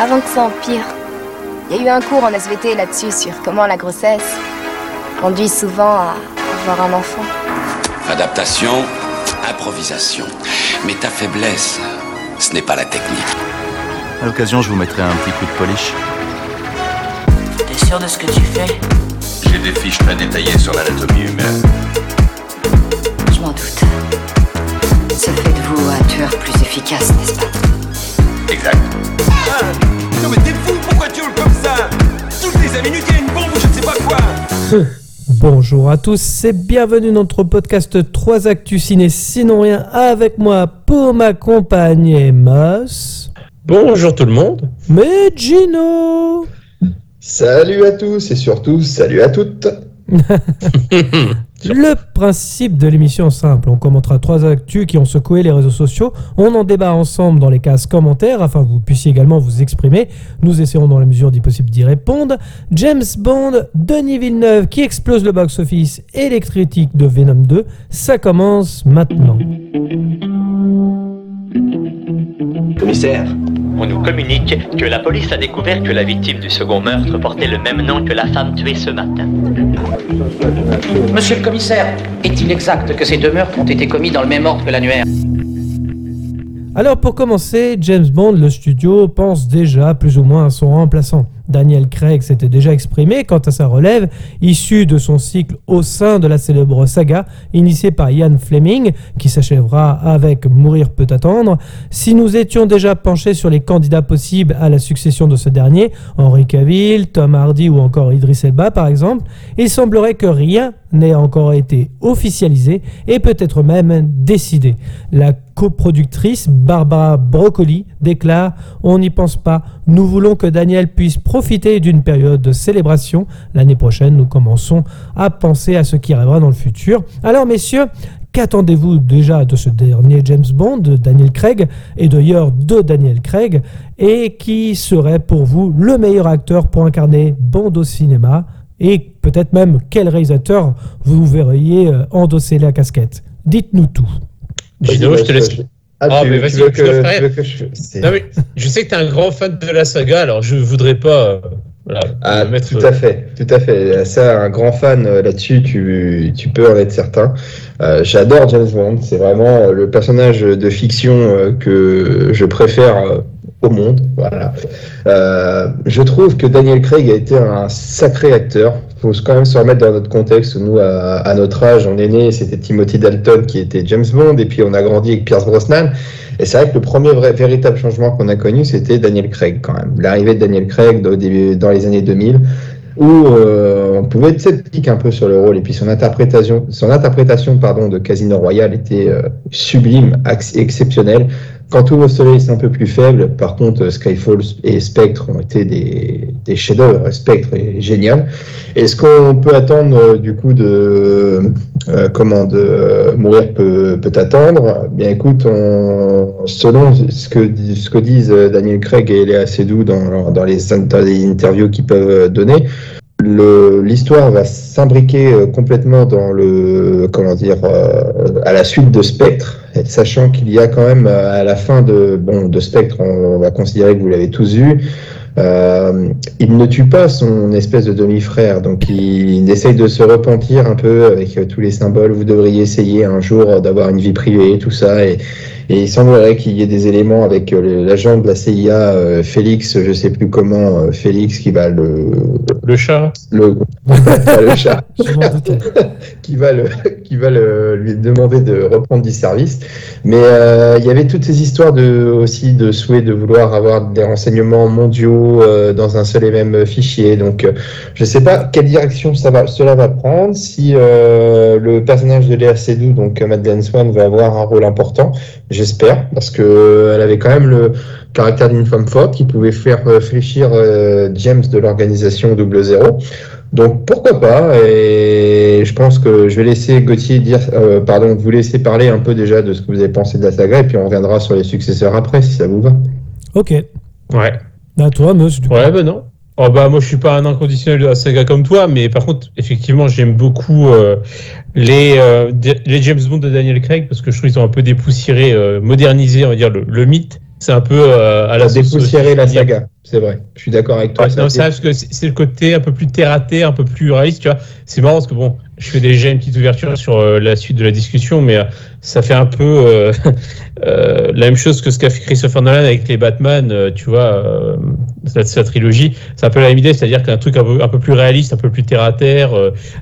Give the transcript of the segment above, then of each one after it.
avant que ça empire. Il y a eu un cours en SVT là-dessus sur comment la grossesse conduit souvent à avoir un enfant. Adaptation, improvisation. Mais ta faiblesse, ce n'est pas la technique. À l'occasion, je vous mettrai un petit coup de polish. T'es sûr de ce que tu fais? J'ai des fiches très détaillées sur l'anatomie humaine. Je m'en doute. Ça fait de vous un tueur plus efficace, n'est-ce pas? Exact. Non mais t'es fou, pourquoi tu hurles comme ça? Toutes les 5 minutes, il y a une bombe ou je ne sais pas quoi Bonjour à tous et bienvenue dans notre podcast 3 Actus Ciné Sinon Rien avec moi pour m'accompagner Moss, Bonjour tout le monde. mais Gino Salut à tous et surtout salut à toutes. Le principe de l'émission simple, on commentera trois actus qui ont secoué les réseaux sociaux, on en débat ensemble dans les cases commentaires afin que vous puissiez également vous exprimer, nous essaierons dans la mesure du possible d'y répondre. James Bond, Denis Villeneuve qui explose le box-office et les critiques de Venom 2, ça commence maintenant. Commissaire, On nous communique que la police a découvert que la victime du second meurtre portait le même nom que la femme tuée ce matin. Monsieur le commissaire, est-il exact que ces deux meurtres ont été commis dans le même ordre que l'annuaire? Alors pour commencer, James Bond, le studio, pense déjà plus ou moins à son remplaçant. Daniel Craig s'était déjà exprimé quant à sa relève, issue de son cycle au sein de la célèbre saga, initiée par Ian Fleming, qui s'achèvera avec Mourir peut attendre. Si nous étions déjà penchés sur les candidats possibles à la succession de ce dernier, Henry Cavill, Tom Hardy ou encore Idris Elba par exemple, il semblerait que rien n'ait encore été officialisé et peut-être même décidé. La coproductrice Barbara Broccoli déclare On n'y pense pas, nous voulons que Daniel puisse profiter d'une période de célébration. L'année prochaine, nous commençons à penser à ce qui arrivera dans le futur. Alors, messieurs, Qu'attendez-vous déjà de ce dernier James Bond, de Daniel Craig, et d'ailleurs de Daniel Craig, et qui serait pour vous le meilleur acteur pour incarner Bond au cinéma, et peut-être même quel réalisateur vous verriez euh, endosser la casquette? Dites-nous tout. Gino, je te laisse. Ah, Ah, tu, mais vas-y, je... je sais que tu es un grand fan de la saga, alors je voudrais pas euh, voilà, Ah, mettre. tout à fait, tout à fait. Ça, un grand fan euh, là-dessus, tu, tu peux en être certain. Euh, J'adore James Bond. C'est vraiment euh, le personnage de fiction euh, que je préfère euh, au monde. Voilà. Euh, je trouve que Daniel Craig a été un sacré acteur. Faut quand même se remettre dans notre contexte. Nous, à, notre âge, on est né, c'était Timothy Dalton qui était James Bond, et puis on a grandi avec Pierce Brosnan. Et c'est vrai que le premier vrai, véritable changement qu'on a connu, c'était Daniel Craig quand même. L'arrivée de Daniel Craig au dans les années 2000, où euh, on pouvait être sceptique un peu sur le rôle, et puis son interprétation, son interprétation pardon, de Casino Royale était euh, sublime, ex- exceptionnelle. Quand Tout au soleil, c'est un peu plus faible. Par contre, Skyfall et Spectre ont été des, des chefs-d'œuvre. Spectre est génial. Est-ce qu'on peut attendre euh, du coup de euh, comment de euh, mourir peut, peut attendre? Bien, écoute, on, selon ce que ce que disent euh, Daniel Craig et Léa Seydoux dans, dans les dans les interviews qu'ils peuvent donner, le- l'histoire va s'imbriquer euh, complètement dans le comment dire euh, à la suite de Spectre, sachant qu'il y a quand même euh, à la fin de bon de Spectre, on, va considérer que vous l'avez tous vu. euh, il ne tue pas son espèce de demi-frère, donc il, il essaye de se repentir un peu avec tous les symboles. Vous devriez essayer un jour d'avoir une vie privée, tout ça, et, et il semblerait qu'il y ait des éléments avec euh, l'agent de la CIA, euh, Félix, je sais plus comment, euh, Félix, qui va le Le chat. le, pas le chat, qui va, le, qui va le, lui demander de reprendre du service. Mais euh, il y avait toutes ces histoires de, aussi de souhait de vouloir avoir des renseignements mondiaux euh, dans un seul et même fichier. Donc euh, je ne sais pas quelle direction ça va, cela va prendre, si euh, le personnage de Léa Seydoux, donc Madeleine Swan, va avoir un rôle important. J'espère, parce que euh, elle avait quand même le caractère d'une femme forte qui pouvait faire euh, fléchir euh, James de l'organisation Double Zéro. Donc pourquoi pas Et je pense que je vais laisser Gauthier dire, euh, pardon, vous laisser parler un peu déjà de ce que vous avez pensé de la saga, et puis on reviendra sur les successeurs après, si ça vous va. Ok. Ouais. À toi, Moss, du coup. Ouais, bah non. Oh bah moi je suis pas un inconditionnel de la saga comme toi, mais par contre effectivement j'aime beaucoup euh, les euh, les James Bond de Daniel Craig parce que je trouve qu'ils ont un peu dépoussiéré, euh, modernisé on va dire le, le mythe. C'est un peu euh, à la dépoussiéré la saga, c'est vrai. Je suis d'accord avec toi. Ouais, ça a non, ça, parce que c'est le côté un peu plus terre à terre, un peu plus réaliste, tu vois. C'est marrant parce que bon, je fais déjà une petite ouverture sur euh, la suite de la discussion, mais euh, ça fait un peu euh, la même chose que ce qu'a fait Christopher Nolan avec les Batman, tu vois, sa, sa trilogie. C'est un peu la même idée, c'est-à-dire qu'un truc un peu, un peu plus réaliste, un peu plus terre à terre,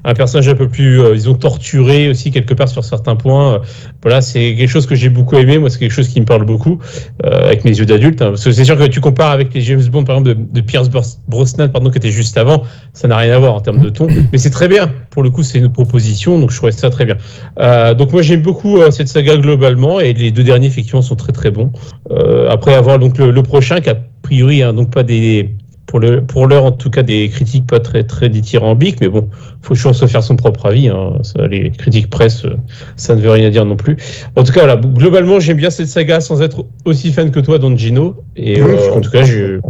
un personnage un peu plus, ils ont torturé aussi quelque part sur certains points. Voilà, c'est quelque chose que j'ai beaucoup aimé. Moi, c'est quelque chose qui me parle beaucoup avec mes yeux d'adulte. hein. parce que c'est sûr que tu compares avec les James Bond, par exemple, de, de Pierce Bros- Brosnan, pardon, qui était juste avant, ça n'a rien à voir en termes de ton. Mais c'est très bien. Pour le coup, c'est une proposition, donc je trouvais ça très bien. Euh, donc moi, j'aime beaucoup euh, cette saga globalement, et les deux derniers, effectivement, sont très très bons. Euh, après avoir donc le, le prochain, qui a priori, hein, donc pas des pour le pour l'heure en tout cas des critiques pas très très dithyrambiques mais bon faut toujours se faire son propre avis hein. Ça, les critiques presse ça ne veut rien dire non plus en tout cas voilà globalement j'aime bien cette saga sans être aussi fan que toi Don Gino et Oui, euh, en tout cas je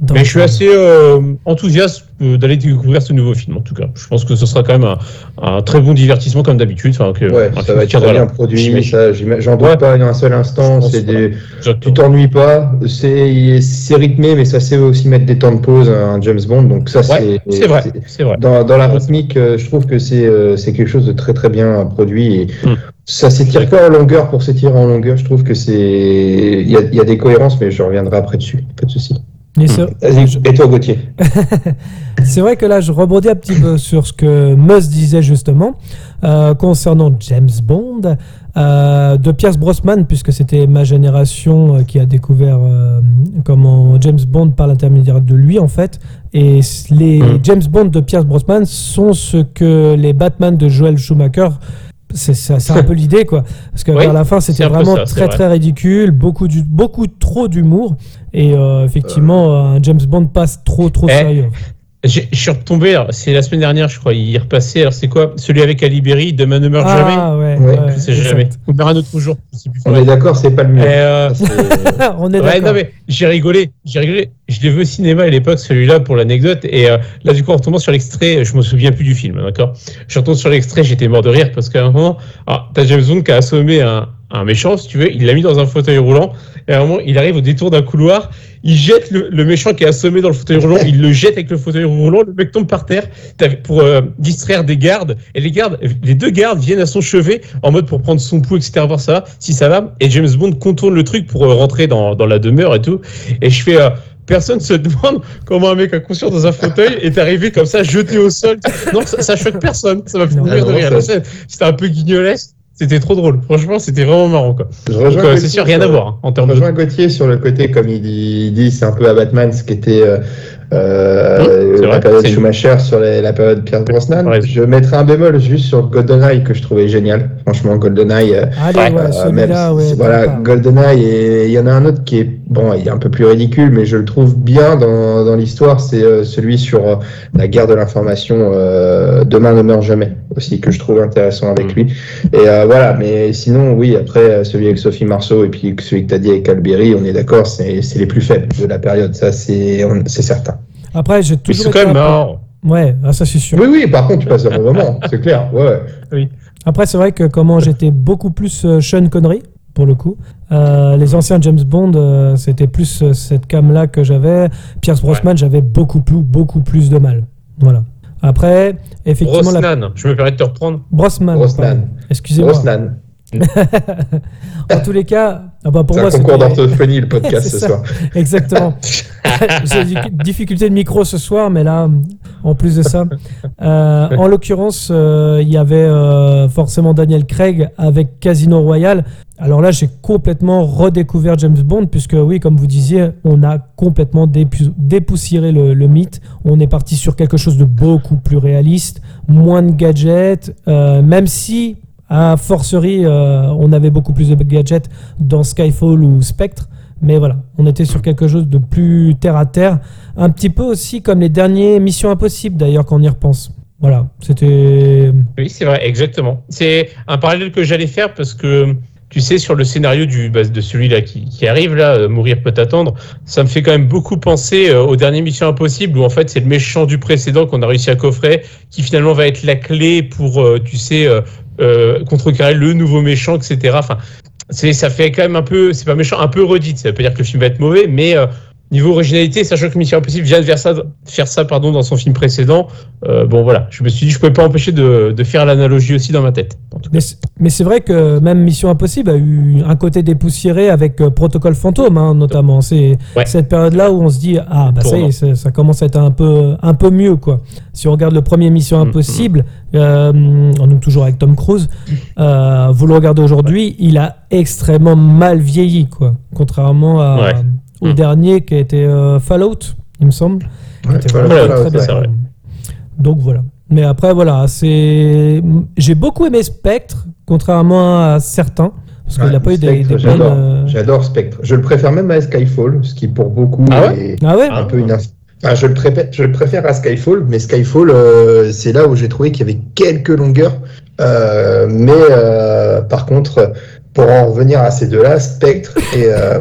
Donc, mais je suis assez euh, enthousiaste euh, d'aller découvrir ce nouveau film en tout cas je pense que ce sera quand même un, un très bon divertissement comme d'habitude enfin que Ouais, ça va être très bien produit, ça, j'en doute Ouais. pas un seul instant. C'est des, tu t'ennuies pas, c'est rythmé, mais ça sait aussi mettre des temps de pause, un James Bond. Donc ça, Ouais, c'est vrai c'est- vrai Dans, dans la rythmique, euh, je trouve que c'est euh, quelque chose de très très bien produit et Hmm. ça s'étire pas en longueur pour s'étirer en longueur. Je trouve que c'est il y a, il y a des cohérences, mais je reviendrai après dessus. Pas de souci. Et toi, Gauthier C'est vrai que là, je rebondis un petit peu sur ce que Mus disait justement euh, concernant James Bond euh, de Pierce Brosnan, puisque c'était ma génération euh, qui a découvert euh, comment James Bond par l'intermédiaire de lui en fait. Et les Mm. James Bond de Pierce Brosnan sont ce que les Batman de Joel Schumacher. C'est un peu l'idée quoi, parce que Oui, vers la fin c'était vraiment ça, très vrai. très ridicule, beaucoup du, beaucoup trop d'humour et euh, effectivement un James Bond passe trop trop Eh, sérieux. Je suis retombé, c'est la semaine dernière, je crois, il est repassé. Alors, c'est quoi? Celui avec Ali Berry, Demain ne meurt jamais? Ah ouais, Ouais, ouais, Je sais exact. jamais. Ou meurt un autre jour. plus. On est d'accord, c'est pas le mieux. euh, On est ouais, d'accord. j'ai rigolé, j'ai rigolé. Je l'ai vu au cinéma à l'époque, celui-là, pour l'anecdote. Et euh, là, du coup, en retombant sur l'extrait, je me souviens plus du film, d'accord? Je retourne sur l'extrait, j'étais mort de rire parce qu'à un moment, t'as James Bond qui a assommé un, un méchant, si tu veux, il l'a mis dans un fauteuil roulant. Et à un moment, il arrive au détour d'un couloir, il jette le, le méchant qui est assommé dans le fauteuil roulant, il le jette avec le fauteuil roulant, le mec tombe par terre pour euh, distraire des gardes. Et les gardes, les deux gardes viennent à son chevet en mode pour prendre son pouls, etc. voir ça si ça va. Et James Bond contourne le truc pour euh, rentrer dans, dans la demeure et tout. Et je fais. euh, Personne se demande comment un mec inconscient dans un fauteuil est arrivé comme ça, jeté au sol. Non, ça, ça choque personne. Ça m'a fait mourir de rire. C'était un peu guignolesque. C'était trop drôle. Franchement, c'était vraiment marrant. Quoi. Je euh, c'est sûr, rien sur- à voir hein, en Je termes de. rejoins Gauthier sur le côté, comme il dit, dit, c'est un peu à Batman ce qui était euh, euh, la période Schumacher sur les- la période Pierce Brosnan. Ouais. Je mettrai un bémol juste sur GoldenEye que je trouvais génial. Franchement, GoldenEye. euh, Allez, Ouais, ouais, euh, celui-là, même ouais. si- voilà. GoldenEye et il y en a un autre qui est bon, il est un peu plus ridicule, mais je le trouve bien dans, dans l'histoire. C'est euh, celui sur euh, la guerre de l'information. euh, Demain ne meurt jamais aussi que je trouve intéressant avec Mm. lui. Et euh, voilà, mais sinon oui, après celui avec Sophie Marceau et puis celui que tu as dit avec Alberi, on est d'accord, c'est c'est les plus faibles de la période. Ça c'est certain. Après, j'ai toujours. c'est quand été même un peu- marrant. Ouais, ah, ça c'est sûr. Oui oui, par contre tu passes un bon moment, c'est clair. Ouais. ouais. Après, c'est vrai que comment j'étais beaucoup plus euh, Sean Connery, pour le coup. Euh, les anciens James Bond, euh, c'était plus euh, cette cam-là que j'avais. Pierce Brosnan, j'avais beaucoup plus, beaucoup plus de mal. Voilà. Après, effectivement, la... Brosnan, je me permets de te reprendre. Brosnan. Brosnan. Excusez-moi. Brosnan. En tous les cas, ah bah pour C'est moi, un concours d'orthophonie le podcast C'est ce ça. soir. Exactement. J'ai difficultés de micro ce soir, mais là, en plus de ça, euh, en l'occurrence, euh, il y avait euh, forcément Daniel Craig avec Casino Royale. Alors là, j'ai complètement redécouvert James Bond, puisque oui, comme vous disiez, on a complètement dépoussiéré le, le mythe. On est parti sur quelque chose de beaucoup plus réaliste, moins de gadgets, même si, à forcerie, euh, on avait beaucoup plus de gadgets dans Skyfall ou Spectre. Mais voilà, on était sur quelque chose de plus terre à terre. Un petit peu aussi comme les derniers Missions Impossibles, d'ailleurs, quand on y repense. Voilà, c'était. Oui, c'est vrai, exactement. C'est un parallèle que j'allais faire parce que tu sais, sur le scénario du, bah, de celui-là qui, arrive, là, euh, Mourir peut attendre, ça me fait quand même beaucoup penser euh, aux dernières Missions Impossibles où en fait c'est le méchant du précédent qu'on a réussi à coffrer qui finalement va être la clé pour, tu sais, euh, contrecarrer le nouveau méchant, etc. Enfin, c'est ça fait quand même un peu, c'est pas méchant, un peu redite. Ça veut pas dire que le film va être mauvais, mais euh, niveau originalité, sachant que Mission Impossible vient de faire ça, faire ça pardon, dans son film précédent, euh, bon voilà, je me suis dit, je pouvais pas empêcher de, de faire l'analogie aussi dans ma tête. en tout cas. Mais, c'est- vrai que même Mission Impossible a eu un côté dépoussiéré avec euh, Protocole Fantôme, hein, notamment. C'est Ouais. cette période-là où on se dit ah bah ça y est, ça, commence à être un peu un peu mieux quoi. Si on regarde le premier Mission Mm, Impossible, euh, on est toujours avec Tom Cruise. vous le regardez aujourd'hui, il a extrêmement mal vieilli quoi, contrairement à, Ouais. Au Mm. dernier qui a été euh, Fallout, il me semble. Ouais, était voilà, vraiment voilà, très bien. c'est vrai. Donc voilà. Mais après voilà, c'est j'ai beaucoup aimé Spectre, contrairement à certains, parce qu'il Ouais, n'a pas eu des, des bonnes. J'adore, euh, j'adore Spectre. Je le préfère même à Skyfall, ce qui pour beaucoup Ah ouais est Ah ouais. un peu une. Enfin, je, le préfère, je le préfère à Skyfall, mais Skyfall, euh, c'est là où j'ai trouvé qu'il y avait quelques longueurs. Euh, mais euh, par contre, pour en revenir à ces deux-là, Spectre et, euh,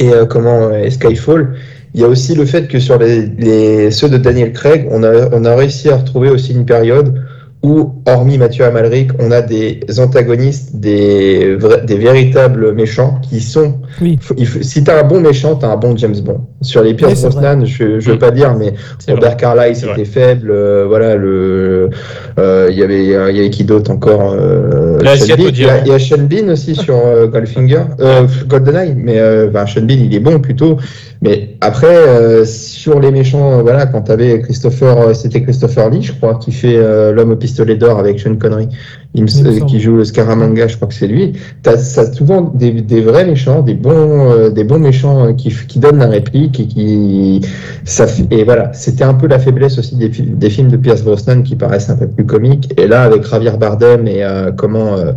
et euh, comment et Skyfall, il y a aussi le fait que sur les, les ceux de Daniel Craig, on a, on a réussi à retrouver aussi une période où, hormis Mathieu Amalric, on a des antagonistes, des, vrais- des véritables méchants qui sont. Oui. si t'as un bon méchant, t'as un bon James Bond. Sur les Pierce Oui, c'est Brosnan, je, je veux Mm. pas dire, mais Robert. Carlyle c'était faible. euh, voilà, le, euh, il y avait, il y avait qui d'autre encore euh, Sean Bean. Il y a- diamant. il y a Sean Bean aussi sur euh, Goldfinger, euh, GoldenEye, mais euh, ben, Sean Bean il est bon plutôt. Mais après, euh, sur les méchants, euh, voilà, quand t'avais Christopher, euh, c'était Christopher Lee, je crois, qui fait l'homme au pistolet d'or avec Sean Connery, il me, qui joue le Scaramanga, je crois que c'est lui. T'as as souvent des, des vrais méchants, des bons, euh, des bons méchants euh, qui, qui donnent la réplique et qui, ça et voilà, c'était un peu la faiblesse aussi des, fi- des films de Pierce Brosnan qui paraissent un peu plus comiques. Et là, avec Javier Bardem et euh, comment euh,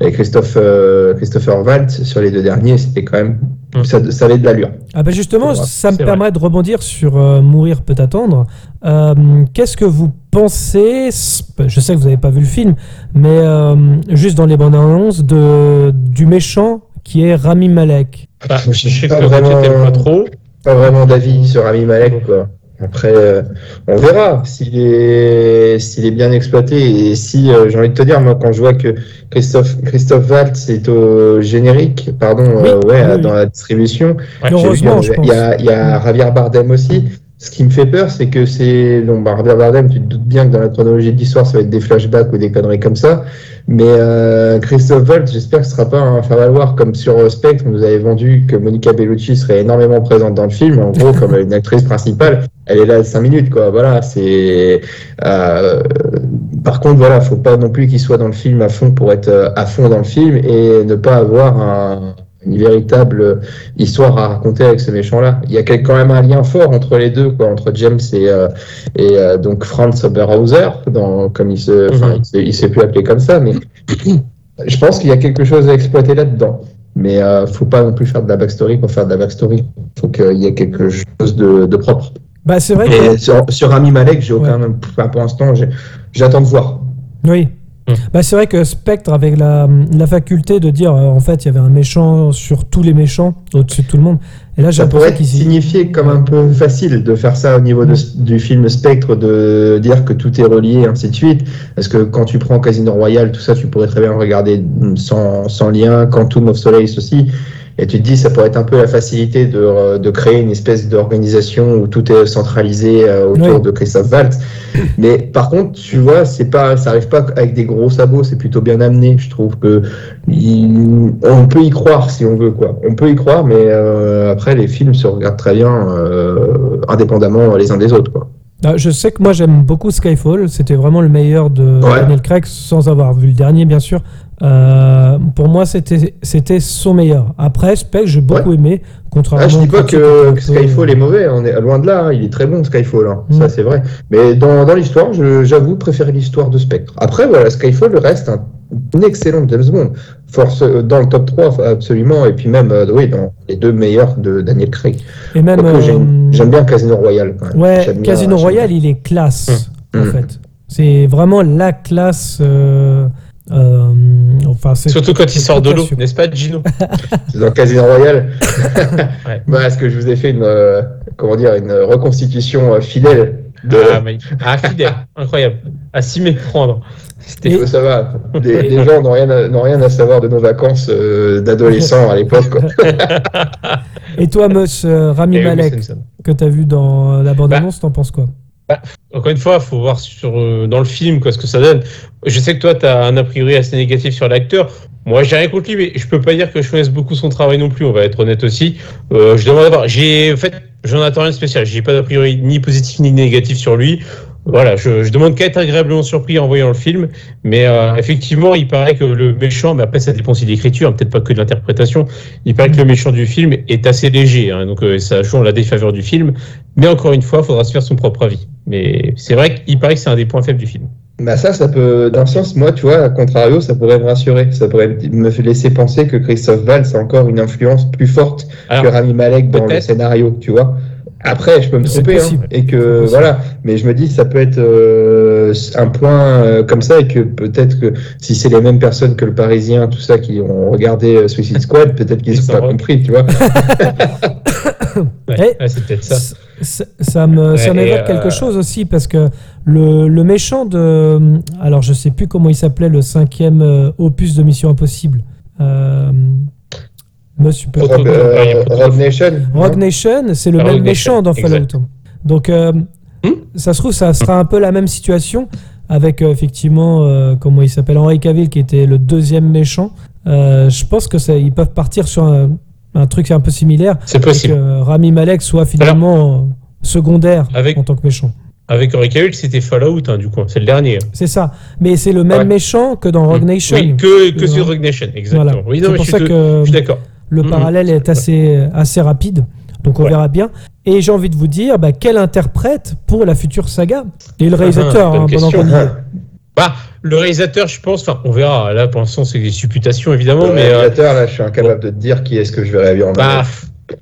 et Christophe Christopher Waltz sur les deux derniers, c'était quand même ça, ça avait de l'allure. Ah bah justement, ça me permet de rebondir sur Mourir peut attendre. Qu'est-ce que vous pensez Je sais que vous n'avez pas vu le film, mais euh, juste dans les bandes annonces de du méchant qui est Rami Malek. Bah, je sais pas vraiment- pas trop. Pas vraiment d'avis sur Ami Malek quoi. Après, euh, on verra s'il est, s'il est bien exploité et si, euh, j'ai envie de te dire, moi, quand je vois que Christophe, Christophe Waltz est au générique, pardon, euh, ouais, oui, oui. dans la distribution, Ouais, vu je pense. Il y a, il y a Javier Bardem aussi. Ce qui me fait peur, c'est que c'est. Bah, Javier Bardem, tu te doutes bien que dans la chronologie de l'histoire, ça va être des flashbacks ou des conneries comme ça. Mais euh, Christophe Waltz, j'espère que ce sera pas un faire-valoir comme sur euh, Spectre, on nous avait vendu que Monica Bellucci serait énormément présente dans le film. En gros, comme une actrice principale, elle est là 5 minutes, quoi. Voilà, c'est. euh, par contre, voilà, faut pas non plus qu'il soit dans le film à fond pour être euh, à fond dans le film et ne pas avoir un, une véritable histoire à raconter avec ce méchant-là. Il y a quand même un lien fort entre les deux, quoi, entre James et, euh, et euh, donc Franz Oberhauser, dans, comme il se, Mhm. il, se- il s'est plus appelé comme ça, mais je pense qu'il y a quelque chose à exploiter là-dedans. Mais euh, faut pas non plus faire de la backstory pour faire de la backstory. Faut qu'il y ait quelque chose de, de propre. Bah c'est vrai que Et sur, sur Ami Malek, j'ai aucun, pour l'instant, j'attends de voir. Oui. Mm. Bah, c'est vrai que Spectre avait la, la faculté de dire euh, en fait il y avait un méchant sur tous les méchants au-dessus de tout le monde et là j'ai Ça pourrait être signifié comme un peu facile de faire ça au niveau de- du film Spectre, de dire que tout est relié, ainsi de suite. Parce que quand tu prends Casino Royale, tout ça, tu pourrais très bien regarder sans, sans lien. Quantum of Solace aussi. Et tu te dis, ça pourrait être un peu la facilité de, euh, de créer une espèce d'organisation où tout est centralisé euh, autour Oui. de Christophe Waltz. Mais par contre, tu vois, c'est pas, ça arrive pas avec des gros sabots, c'est plutôt bien amené. Je trouve que il- on peut y croire si on veut, quoi. On peut y croire, mais euh, après, les films se regardent très bien, euh, indépendamment les uns des autres, quoi. Ah, je sais que moi j'aime beaucoup Skyfall c'était vraiment le meilleur de Ouais. Daniel Craig sans avoir vu le dernier bien sûr Euh, pour moi c'était son meilleur après Spectre j'ai beaucoup aimé contrairement Ah, je dis pas que, peu- Skyfall est mauvais, on est loin de là, hein, il est très bon Skyfall, hein, Mm. ça c'est vrai. Mais dans, dans l'histoire, j'avoue préférer l'histoire de Spectre. Après, voilà, Skyfall reste un, un excellent James Bond. Force euh, dans le top 3, absolument, et puis même, euh, oui, dans les deux meilleurs de Daniel Craig. et même j'aime euh, j'aime bien Casino Royale. Quand même. Ouais, Casino Royale, il est classe, en Mm. fait. C'est vraiment la classe. euh, euh, enfin, c'est Surtout quand il sort de l'eau, n'est-ce pas, Gino? C'est dans Casino Royale. Ouais. Bah, Est-ce que je vous ai fait une, euh, comment dire, une reconstitution euh, fidèle de, Ah, mais- ah, fidèle, incroyable. à s'y méprendre. C'était Et- Ça va. Les, les gens n'ont rien, à- n'ont rien à savoir de nos vacances euh, d'adolescents à l'époque. quoi. Et toi, Mus, euh, Rami oui, Malek, que t'as vu dans la bande-annonce, t'en penses quoi? Encore une fois, il faut voir sur, euh, dans le film quoi, ce que ça donne. Je sais que toi, tu as un a priori assez négatif sur l'acteur. Moi, j'ai rien contre lui, mais je peux pas dire que je connaisse beaucoup son travail non plus. On va être honnête aussi. Euh, je demande à voir. J'ai, en fait, j'en attends rien de spécial. J'ai pas d'a priori ni positif ni négatif sur lui. Voilà, je, je demande qu'à être agréablement surpris en voyant le film. Mais euh, effectivement, il paraît que le méchant, mais après, ça dépend aussi de l'écriture, hein, peut-être pas que de l'interprétation. Il paraît que le méchant du film est assez léger. hein, donc, euh, ça joue en la défaveur du film. Mais encore une fois, il faudra se faire son propre avis. Mais c'est vrai qu'il paraît que c'est un des points faibles du film. Bah ça, ça peut, d'un sens, moi, tu vois, à contrario, ça pourrait me rassurer. Ça pourrait me laisser penser que Christophe Valls a encore une influence plus forte Alors, que Rami Malek dans le scénario, tu vois. Après, je peux me tromper, hein, et que voilà. Mais je me dis, ça peut être euh, un point euh, comme ça, et que peut-être que si c'est les mêmes personnes que le Parisien, tout ça, qui ont regardé euh, Suicide Squad, peut-être qu'ils Ils n'ont pas compris, tu vois. Ouais, Eh, ouais, c'est peut-être ça. Ça, me, ça m'évoque et, quelque euh, chose aussi parce que le, le méchant de. Alors, je sais plus comment il s'appelait, le cinquième euh, opus de Mission Impossible. Proto- Rogue, euh, Rogue Nation. Rogue Nation, c'est le Ah, même méchant dans Fallout. exact. Donc, euh, Hmm ça se trouve, ça sera un peu la même situation avec euh, effectivement, euh, comment il s'appelle, Henry Cavill qui était le deuxième méchant. Euh, je pense que ça, ils peuvent partir sur un, un truc un peu similaire. C'est possible. que Rami Malek soit finalement euh, secondaire Avec- en tant que méchant. Avec Henry Cavill, c'était Fallout, hein, du coup. C'est le dernier. C'est ça. Mais c'est le même Ouais. méchant que dans Rogue Nation. Oui, que, sur. Rogue Nation, exactement. Voilà. Oui, non, c'est mais pour je ça suis, de- que je suis d'accord. Le parallèle est assez, assez rapide. Donc on Ouais. verra bien. Et j'ai envie de vous dire, bah, quel interprète pour la future saga? Et le réalisateur, Ah, bonne hein, pendant question. qu'on y est. Bah, le réalisateur, je pense, enfin, on verra. Là, pour l'instant, c'est des supputations, évidemment, Le mais euh, réalisateur, là, je suis incapable de te dire qui est-ce que je verrais bien en bah,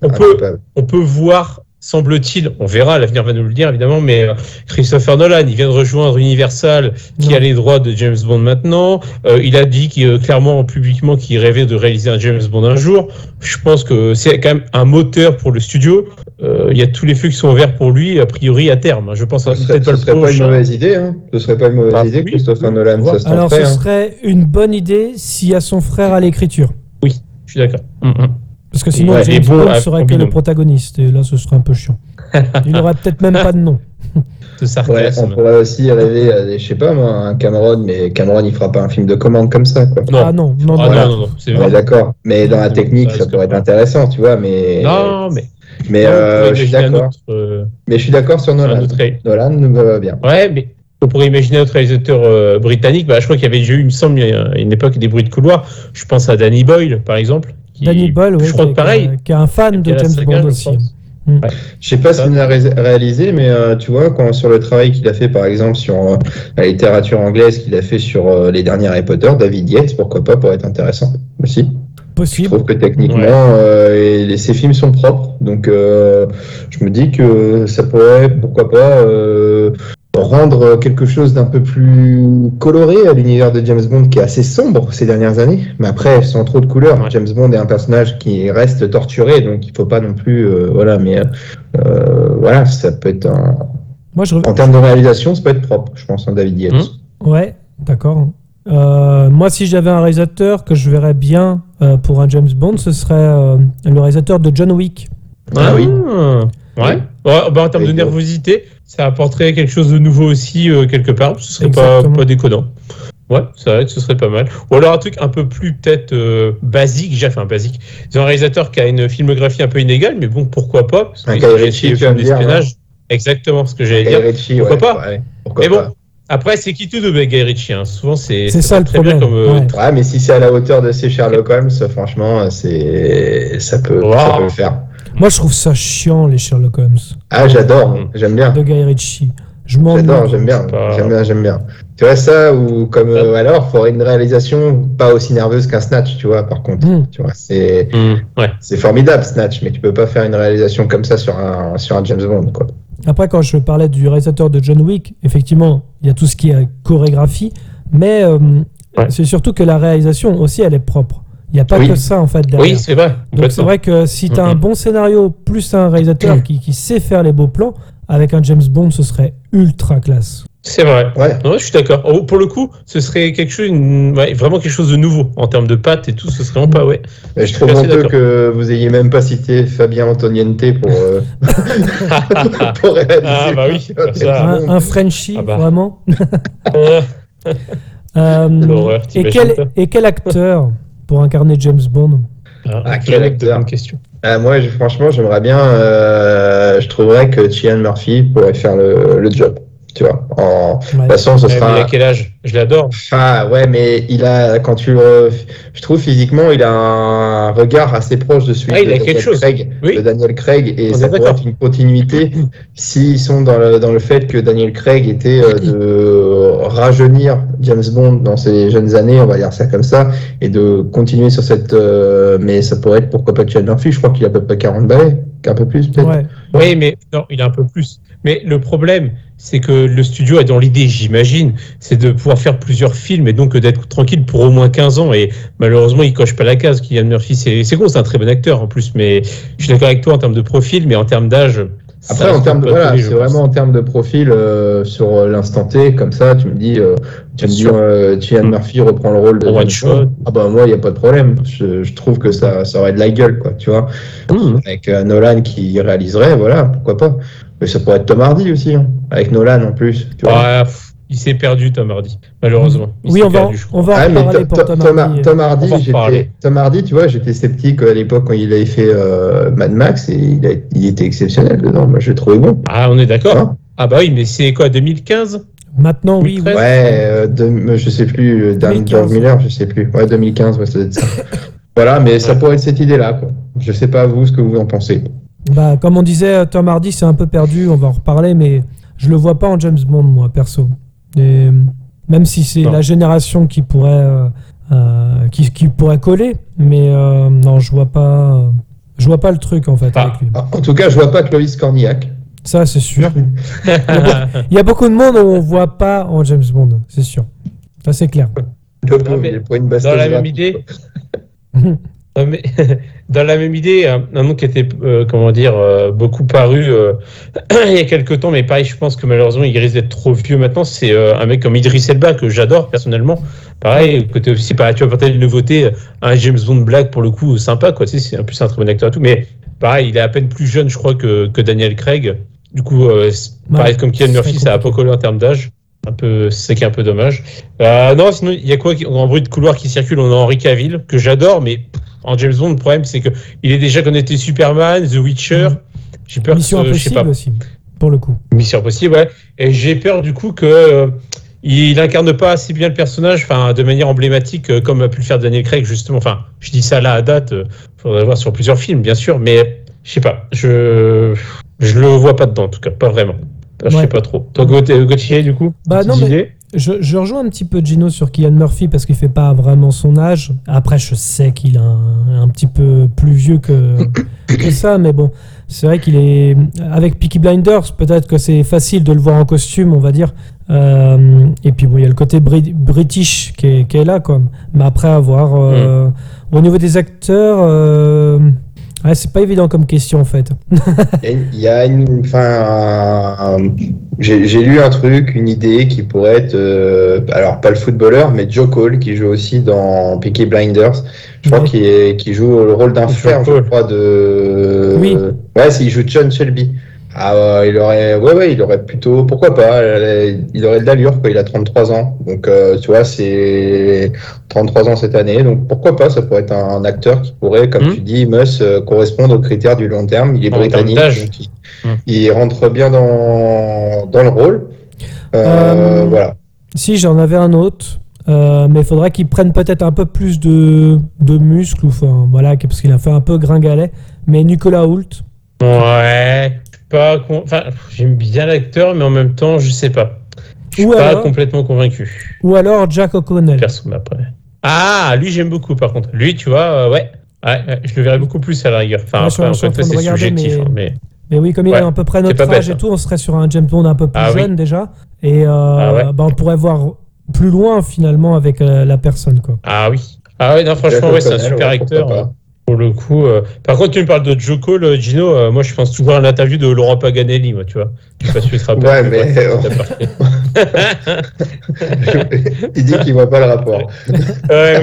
on peut, on peut voir, semble-t-il, on verra, l'avenir va nous le dire évidemment, mais euh, Christopher Nolan, il vient de rejoindre Universal, qui Non. a les droits de James Bond maintenant. Euh, il a dit qu'il, euh, clairement, publiquement, qu'il rêvait de réaliser un James Bond un jour. Je pense que c'est quand même un moteur pour le studio. Euh, Il y a tous les feux qui sont ouverts pour lui, a priori, à terme. Je pense Ce que serait, peut-être pas ce le serait pas une mauvaise idée, hein. Ce serait pas une mauvaise Bah, idée, oui, Christopher oui, Nolan, ça se Alors ce hein. serait une bonne idée s'il y a son frère à l'écriture. Je suis d'accord. Mhm. Parce que sinon, Ouais, James Bond à serait que le protagoniste. Et là, ce serait un peu chiant. Il aurait peut-être même pas de nom. Ouais, on pourrait aussi rêver à des, je sais pas moi, un Cameron, mais Cameron il fera pas un film de commande comme ça, quoi. Non. Ah non, non, Ah, non. Voilà. non, non, non, c'est On est vrai. d'accord. Mais dans la Non, technique, ça pourrait être intéressant, tu vois, mais. Non, mais. Mais Non, euh, je suis d'accord. euh, Mais je suis d'accord sur Nolan. autre Nolan nous va bien. Ouais, mais on pourrait imaginer un autre réalisateur euh, britannique. Bah, je crois qu'il y avait déjà eu, il me semble, a une époque des bruits de couloir. Je pense à Danny Boyle, par exemple. Qui- Danny Boyle, oui, je crois qui, pareil. qui est- un fan de James saga, Bond aussi. pense. Je sais pas s'il l'a ré- réalisé, mais euh, tu vois, quand, sur le travail qu'il a fait, par exemple, sur euh, la littérature anglaise, qu'il a fait sur euh, les derniers Harry Potter, David Yates, pourquoi pas, pourrait être intéressant aussi. Je Possible. trouve que techniquement, Ouais. euh, et les- ces films sont propres, donc euh, je me dis que ça pourrait, pourquoi pas, euh, rendre quelque chose d'un peu plus coloré à l'univers de James Bond qui est assez sombre ces dernières années, mais après sans trop de couleurs. Ouais. James Bond est un personnage qui reste torturé, donc il faut pas non plus, euh, voilà, mais euh, voilà, ça peut être un... Moi, je, en termes de réalisation, ça peut être propre, je pense, en David Yates. Hmm. Ouais, d'accord. Euh, moi, si j'avais un réalisateur que je verrais bien euh, pour un James Bond, ce serait euh, le réalisateur de John Wick. Ah oui. Ouais. Ouais, bah, en termes de euh, nervosité, ça apporterait quelque chose de nouveau aussi, euh, quelque part. Ce serait pas, pas déconnant. Ouais, c'est vrai que ce serait pas mal. Ou alors un truc un peu plus peut-être euh, basique, j'ai enfin basique. C'est un réalisateur qui a une filmographie un peu inégale, mais bon, pourquoi pas? Parce Un Guy a Ritchie, tu l'espionnage. Exactement ce que j'allais dire. Ritchie, Pourquoi ouais, pas? ouais, pourquoi Mais bon, pas? Après, c'est qui tout de Guy Ritchie hein? Souvent, c'est ça le très bien problème. comme euh, ouais. Ouais, mais si c'est à la hauteur de ces Sherlock Holmes, franchement, c'est ça peut, Wow. ça peut le faire. Moi, je trouve ça chiant, les Sherlock Holmes Ah, j'adore, j'aime bien. de Guy Ritchie. Je m'en J'adore, j'aime bien, pas- j'aime bien, j'aime bien. Tu vois ça ou comme euh, alors, faudrait une réalisation pas aussi nerveuse qu'un Snatch, tu vois. Par contre, Mm. tu vois, c'est hmm, ouais. c'est formidable Snatch, mais tu peux pas faire une réalisation comme ça sur un sur un James Bond, quoi. Après, quand je parlais du réalisateur de John Wick, effectivement, il y a tout ce qui est chorégraphie, mais euh, Ouais. c'est surtout que la réalisation aussi, elle est propre. Il n'y a pas Oui. que ça, en fait, derrière. Oui, c'est vrai. Donc c'est vrai que si tu as un bon scénario, plus un réalisateur qui, qui sait faire les beaux plans, avec un James Bond, ce serait ultra classe. C'est vrai. Ouais. Ouais, je suis d'accord. Oh, pour le coup, ce serait quelque chose, une- ouais, vraiment quelque chose de nouveau en termes de pâtes et tout. Ce serait vraiment pas ouais. Mais je trouve d'accord. que vous ayez même pas cité Fabien Antoniente pour, euh, pour réaliser. Ah, bah oui, un, un Frenchie, Ah bah. vraiment. Euh, Euh, L'horreur, et, quel, et quel acteur pour incarner James Bond ah, Ah, quel acteur. question. Ah, moi, je- franchement, j'aimerais bien. euh, je trouverais que Chian Murphy pourrait faire le, le job. Tu vois. En... De Ouais. toute façon, ce Eh, mais sera. a quel âge? Je l'adore. Ah ouais, mais il a, quand tu le, je trouve physiquement, il a un regard assez proche de celui Ah, il de a Daniel chose. Craig, Oui. de Daniel Craig, et On ça pourrait être une continuité s'ils sont dans le, dans le fait que Daniel Craig était euh, de rajeunir James Bond dans ses jeunes années, on va dire ça comme ça, et de continuer sur cette, euh, mais ça pourrait être pourquoi pas Chad Murphy, je crois qu'il a à peu près 40 balais, un peu plus peut-être. Ouais. Oui, mais non, il a un peu plus. Mais le problème, c'est que le studio a dans l'idée, j'imagine, c'est de pouvoir faire plusieurs films et donc d'être tranquille pour au moins 15 ans. Et malheureusement, il coche pas la case. Kylian Murphy, c'est con, c'est un très bon acteur en plus. Mais je suis d'accord avec toi en termes de profil, mais en termes d'âge. Après, en termes de, voilà, c'est vraiment en termes de profil euh, sur euh, l'instant T, comme ça, tu me dis, euh, tu me dis, euh, Mm. Murphy reprend le rôle de one shot. Ah bah moi, il y a pas de problème. Je, je trouve que ça, ça aurait de la gueule, quoi, tu vois. Mmh. Avec Nolan qui réaliserait, voilà, pourquoi pas. Mais ça pourrait être Tom Hardy aussi, hein, avec Nolan en plus. Tu vois. Ouais, pff, il s'est perdu, Tom Hardy, malheureusement. Il Oui, on va, perdu, on va en Ah, reparler Tom, pour Tom Tom- Hardy. Tom Hardy, On va en j'étais- reparler. Tom Hardy, tu vois, j'étais sceptique à l'époque quand il avait fait euh, Mad Max et il, a- il était exceptionnel dedans. Moi, je l'ai trouvé bon. Ah, on est d'accord. Hein Ah bah oui, mais c'est quoi, 2015 Maintenant, oui, oui. 2013. Ouais, euh, de- je sais plus, euh, Dan 2015. George Miller, je sais plus. Ouais, 2015, ouais, ça doit être ça. voilà, mais ça pourrait être cette idée-là, quoi. Je sais pas vous ce que vous en pensez. Bah, comme on disait, Tom Hardy, c'est un peu perdu, on va en reparler, mais je le vois pas en James Bond, moi, perso. Et, euh, même si c'est Non. la génération qui pourrait, euh, euh, qui, qui pourrait coller, mais euh, non, je vois pas, euh, je vois pas le truc en fait Ah. avec lui. En tout cas, je vois pas Clovis Cornillac. Ça, c'est sûr. Il y a beaucoup de monde où on voit pas en James Bond, c'est sûr. Ça, c'est clair. Le mais une Dans baston la même idée. Non, dans la même idée, un, nom qui était, euh, comment dire, euh, beaucoup paru euh, il y a quelques temps, mais pareil, je pense que malheureusement, il risque d'être trop vieux maintenant. C'est un mec comme Idris Elba que j'adore personnellement. Pareil, côté aussi, pareil, tu vas apporter une nouveauté, un James Bond black pour le coup, sympa, quoi. Tu sais, c'est en plus un très bon acteur et tout. Mais pareil, il est à peine plus jeune, je crois, que, que Daniel Craig. Du coup, pareil, Ouais, comme c'est Murphy, ça a pas collé en termes d'âge. Un peu, c'est qui est un peu dommage. Euh, non, sinon, il y a quoi en bruit de couloir qui circule On a Henri Cavill, que j'adore, mais en James Bond, le problème, c'est que il est déjà connecté Superman, The Witcher. J'ai peur Mission que, ce- je sais impossible pas, aussi, pour le coup. Mission Impossible, ouais. Et j'ai peur du coup que euh, il incarne pas assez bien le personnage, enfin, de manière emblématique, euh, comme a pu le faire Daniel Craig, justement. Enfin, je dis ça là à date, euh, faudrait voir sur plusieurs films, bien sûr, mais je sais pas, je je le vois pas dedans, en tout cas, pas vraiment. Je Ouais. sais pas trop. Toi, Gauthier, du coup Bah non, mais- Je, je rejoins un petit peu Gino sur Kylian Murphy parce qu'il fait pas vraiment son âge. Après, je sais qu'il est un, un petit peu plus vieux que, que ça, mais bon, c'est vrai qu'il est avec Peaky Blinders. Peut-être que c'est facile de le voir en costume, on va dire. Euh, et puis bon, il y a le côté bri- british qui est, qui est là, quoi. Mais après, à voir. euh, Au niveau des acteurs, euh, ouais, c'est pas évident comme question en fait. Il y a une-. Enfin. un- J'ai lu un truc, une idée qui pourrait être. euh, alors, pas le footballeur, mais Joe Cole, qui joue aussi dans Peaky Blinders. Je crois Ouais. qu'il joue le rôle d'un frère, je crois, de. Oui. Ouais, c'est- il joue John Shelby. Ah, ouais, il aurait. Ouais, ouais, il aurait plutôt. Pourquoi pas euh, Il aurait de l'allure, quoi. Il a 33 ans. Donc, euh, tu vois, c'est 33 ans cette année. Donc, pourquoi pas Ça pourrait être un, acteur qui pourrait, comme Mhm. tu dis, Mus, euh, correspondre aux critères du long terme. Il est En britannique. donc il- il rentre bien dans, dans le rôle. Euh, Euh, Voilà. Si j'en avais un autre, euh, mais il faudrait qu'il prenne peut-être un peu plus de, de muscles, ou enfin, voilà, parce qu'il a fait un peu gringalet. Mais Nicolas Hoult, Ouais, pas. con- Enfin, j'aime bien l'acteur, mais en même temps, je sais pas. Je suis pas alors- complètement convaincu. ou alors Jack O'Connell. Perso, mais après. Ah, lui, j'aime beaucoup, par contre. Lui, tu vois, euh, ouais. Ouais, ouais, je le verrais beaucoup plus à la rigueur. Enfin, après, en de c'est subjectif. mais- hein, mais... Mais oui, comme il Ouais, a à peu près notre bête, âge et hein. tout, on serait sur un James Bond un peu plus Ah oui. jeune déjà. Et euh, Ah ouais. bah, on pourrait voir plus loin finalement avec euh, la personne. Quoi. Ah oui. Ah non, franchement, ouais, c'est un super acteur. Pour le coup, euh, par contre, tu me parles de Joe Cole, euh, Gino. euh, moi, je pense toujours à l'interview de Laurent Paganelli, moi, tu vois. Je sais pas si tu te rappelles. Ouais, mais- Ouais, Il dit qu'il voit pas le rapport.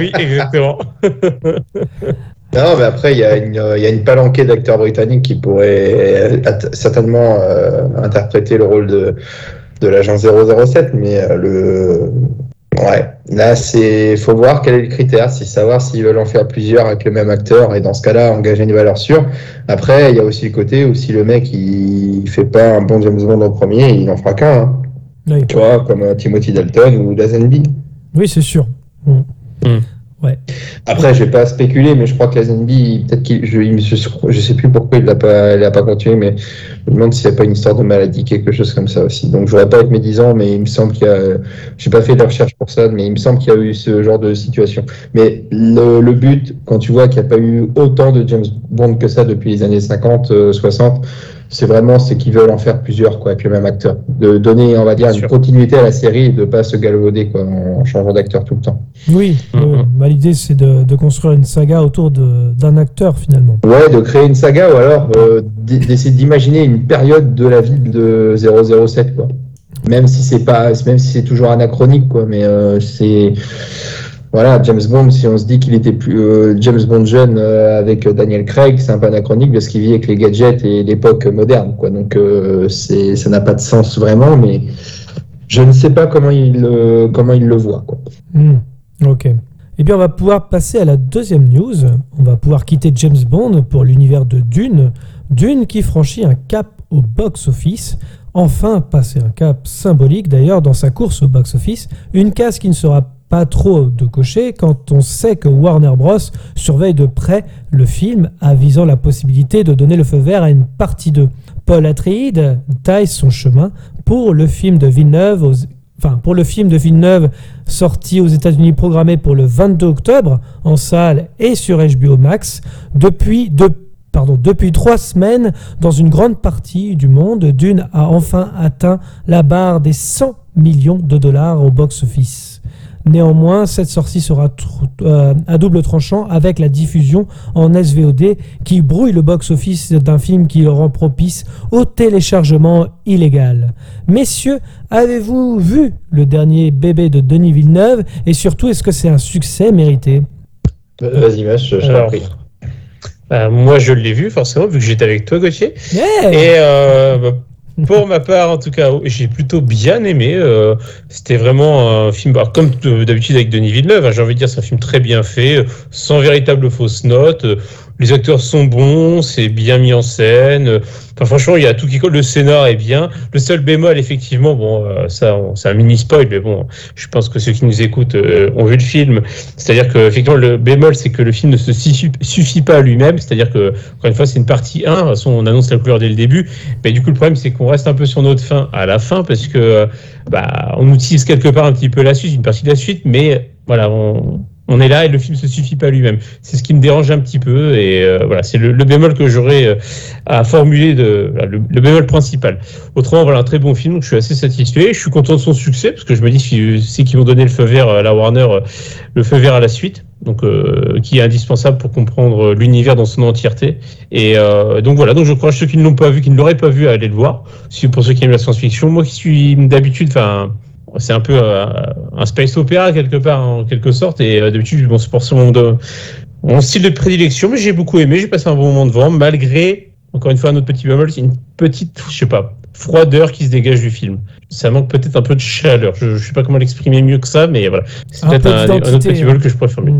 oui, exactement. Non, mais après, il y, a une- il y a une palanquée d'acteurs britanniques qui pourraient at- certainement euh, interpréter le rôle de, de l'agent 007, mais euh, le. Ouais, là, c'est. faut voir quel est le critère, c'est savoir s'ils veulent en faire plusieurs avec le même acteur, et dans ce cas-là, engager une valeur sûre. Après, il y a aussi le côté où si le mec, il fait pas un bon James Bond en premier, il en fera qu'un. hein. Oui, Tu vois, comme euh, Timothy Dalton ou Lazenby. Oui, c'est sûr. Après, je vais pas spéculer, mais je crois que Lazenby, peut-être qu'il, je, je, sais plus pourquoi il l'a pas, a pas continué, mais je me demande s'il n'y a pas une histoire de maladie, quelque chose comme ça aussi. Donc, je voudrais pas être médisant, mais il me semble qu'il y a, j'ai pas fait de recherche pour ça, mais il me semble qu'il y a eu ce genre de situation. Mais le, le but, quand tu vois qu'il n'y a pas eu autant de James Bond que ça depuis les années 50, euh, 60, c'est vraiment c'est qu'ils veulent en faire plusieurs quoi avec le même acteur, de donner on va dire Bien une sûr. continuité à la série et de pas se galvauder quoi en changeant d'acteur tout le temps. Oui, Mhm. euh, bah, l'idée c'est de, de construire une saga autour de- d'un acteur finalement. Ouais, de créer une saga ou alors euh, d'essayer d'imaginer une période de la vie de 007 quoi. Même si c'est pas, même si c'est toujours anachronique quoi, mais euh, c'est voilà James Bond. Si on se dit qu'il était plus euh, James Bond jeune euh, avec Daniel Craig, c'est un peu anachronique parce qu'il vit avec les gadgets et l'époque moderne. Donc euh, ça n'a pas de sens vraiment, mais je ne sais pas comment il comment il le voit. Hmm, Ok. Eh bien, on va pouvoir passer à la deuxième news. On va pouvoir quitter James Bond pour l'univers de Dune. Dune qui franchit un cap au box-office. Enfin, passer un cap symbolique d'ailleurs dans sa course au box-office. Une case qui ne sera pas trop de cocher quand on sait que Warner Bros. surveille de près le film, avisant la possibilité de donner le feu vert à une partie 2. Paul Atreides taille son chemin pour le film de Villeneuve sorti aux États-Unis programmé pour le 22 octobre en salle et sur HBO Max depuis depuis trois semaines, dans une grande partie du monde, Dune a enfin atteint la barre des 100 millions de dollars au box-office. Néanmoins, cette sortie sera euh, à double tranchant avec la diffusion en SVOD qui brouille le box-office d'un film qui le rend propice au téléchargement illégal. Messieurs, avez-vous vu le dernier bébé de Denis Villeneuve? Et surtout, est-ce que c'est un succès mérité? Vas-y, Mash, je, je Alors, bah, moi, je l'ai vu, forcément, vu que j'étais avec toi, Gauthier. Yeah Et euh, bah, pour ma part, en tout cas, j'ai plutôt bien aimé. euh, C'était vraiment un film, comme euh, d'habitude avec Denis Villeneuve, hein, j'ai envie de dire, c'est un film très bien fait, euh, sans véritable fausse note. Les acteurs sont bons, c'est bien mis en scène. Enfin, franchement, il y a tout qui colle. Le scénar est bien. Le seul bémol, effectivement, bon, euh, ça, c'est un mini spoil, mais bon, je pense que ceux qui nous écoutent euh, ont vu le film. C'est-à-dire que, effectivement, le bémol, c'est que le film ne se suffit, suffit pas à lui-même. C'est-à-dire que, encore une fois, c'est une partie 1. De toute façon, on annonce la couleur dès le début. Mais du coup, le problème, c'est qu'on reste un peu sur notre fin à la fin parce que, euh, bah, on utilise quelque part un petit peu la suite, une partie de la suite, mais voilà, on, on est là et le film se suffit pas lui-même. C'est ce qui me dérange un petit peu et euh, voilà, c'est le, bémol que j'aurais euh, à formuler de voilà, le, bémol principal. Autrement, voilà, un très bon film, donc je suis assez satisfait. Je suis content de son succès parce que je me dis c'est qu'ils vont donner le feu vert à la Warner, euh, le feu vert à la suite, donc euh, qui est indispensable pour comprendre l'univers dans son entièreté. Et euh, donc voilà, donc je encourage ceux qui ne l'ont pas vu, qui ne l'auraient pas vu, à aller le voir. Si pour ceux qui aiment la science-fiction, moi qui suis d'habitude, enfin c'est un peu euh, un space opéra quelque part en quelque sorte et euh, d'habitude bon, c'est pour mon, mon style de prédilection mais j'ai beaucoup aimé j'ai passé un bon moment devant malgré encore une fois un autre petit bémol c'est une petite je sais pas froideur qui se dégage du film ça manque peut-être un peu de chaleur je, je sais pas comment l'exprimer mieux que ça mais voilà c'est peut-être peu un, autre petit hein. bémol que je préfère mieux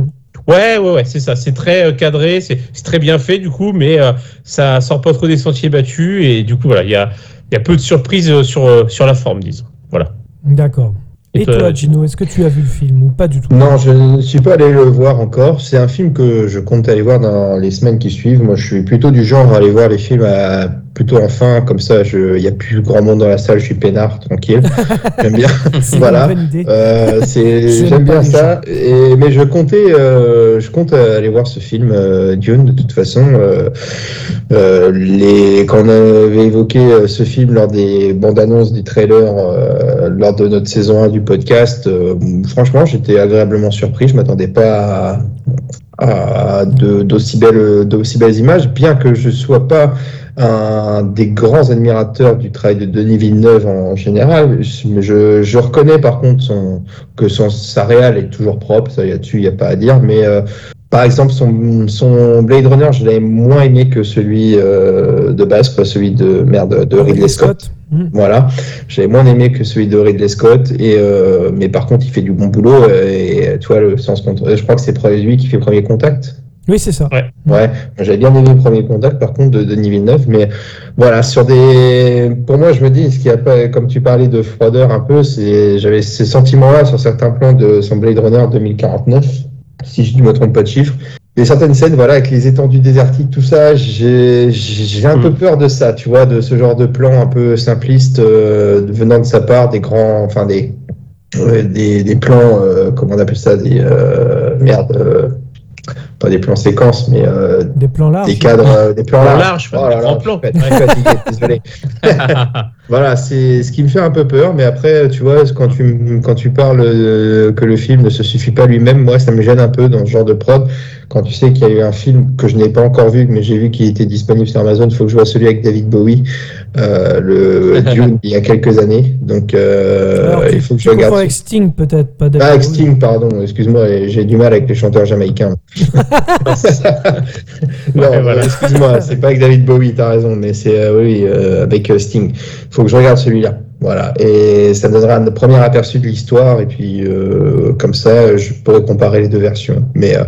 Hmm. Ouais, ouais, ouais, c'est ça. C'est très euh, cadré, c'est très bien fait du coup, mais euh, ça sort pas trop des sentiers battus et du coup voilà, il y a, il y a peu de surprises sur sur la forme, disons. Voilà. D'accord. Et Et toi, toi, Gino, est-ce que tu as vu le film ou pas du tout? Non, je ne suis pas allé le voir encore. C'est un film que je compte aller voir dans les semaines qui suivent. Moi, je suis plutôt du genre à aller voir les films à plutôt en fin, comme ça, il n'y a plus grand monde dans la salle, je suis peinard, tranquille. J'aime bien. Voilà. Euh, J'aime bien ça. Et, mais je comptais, euh, je compte aller voir ce film euh, Dune de toute façon. Euh, euh, les, quand on avait évoqué ce film lors des bandes annonces, des trailers, euh, lors de notre saison 1 du podcast, euh, franchement, j'étais agréablement surpris. Je m'attendais pas à, d'aussi belles, belles images, bien que je sois pas un des grands admirateurs du travail de Denis Villeneuve en, général. Je, je, reconnais par contre que son, sa réal est toujours propre, ça là-dessus il n'y a pas à dire, mais euh, par exemple, son, son Blade Runner, je l'avais moins aimé que celui euh, de base, quoi, celui de merde de Ridley Scott. Mhm. Voilà, j'avais moins aimé que celui de Ridley Scott, et euh, mais par contre, il fait du bon boulot. euh, Et tu vois, le sens contre, je crois que c'est lui qui fait Premier Contact. Oui, c'est ça. Ouais. Ouais, j'avais bien aimé Premier Contact, par contre, de Denis Villeneuve, mais voilà, sur des, pour moi, je me dis, ce qui a pas, comme tu parlais de froideur un peu, c'est, j'avais ces sentiments-là sur certains plans de son Blade Runner 2049, si je ne me trompe pas de chiffre. Et certaines scènes, voilà, avec les étendues désertiques, tout ça, j'ai, un peu peur de ça, tu vois, de ce genre de plan un peu simpliste euh, venant de sa part, des grands, enfin des, euh, des, des plans, euh, comment on appelle ça, des euh, merde, euh, pas des plans séquences, mais euh, Des plans larges. des cadres, euh, des plans larges. Oh suis fatigué, désolé. Voilà, c'est ce qui me fait un peu peur, mais après, tu vois, quand tu, quand tu parles euh, que le film ne se suffit pas lui-même, moi, ça me gêne un peu dans ce genre de prod. Quand tu sais qu'il y a eu un film que je n'ai pas encore vu, mais j'ai vu qu'il était disponible sur Amazon, il faut que je vois celui avec David Bowie, euh, le Dune, il y a quelques années. Donc, euh, Alors, il faut que je regarde. avec Sting, peut-être, pas David Ah, avec. Sting, pardon, excuse-moi, j'ai du mal avec les chanteurs jamaïcains. non, Ouais, voilà. excuse-moi, c'est pas avec David Bowie, t'as raison, mais c'est euh, oui, avec Sting. faut que je regarde celui-là. Voilà, et ça donnera un premier aperçu de l'histoire, et puis euh, comme ça, je pourrais comparer les deux versions. Mais euh,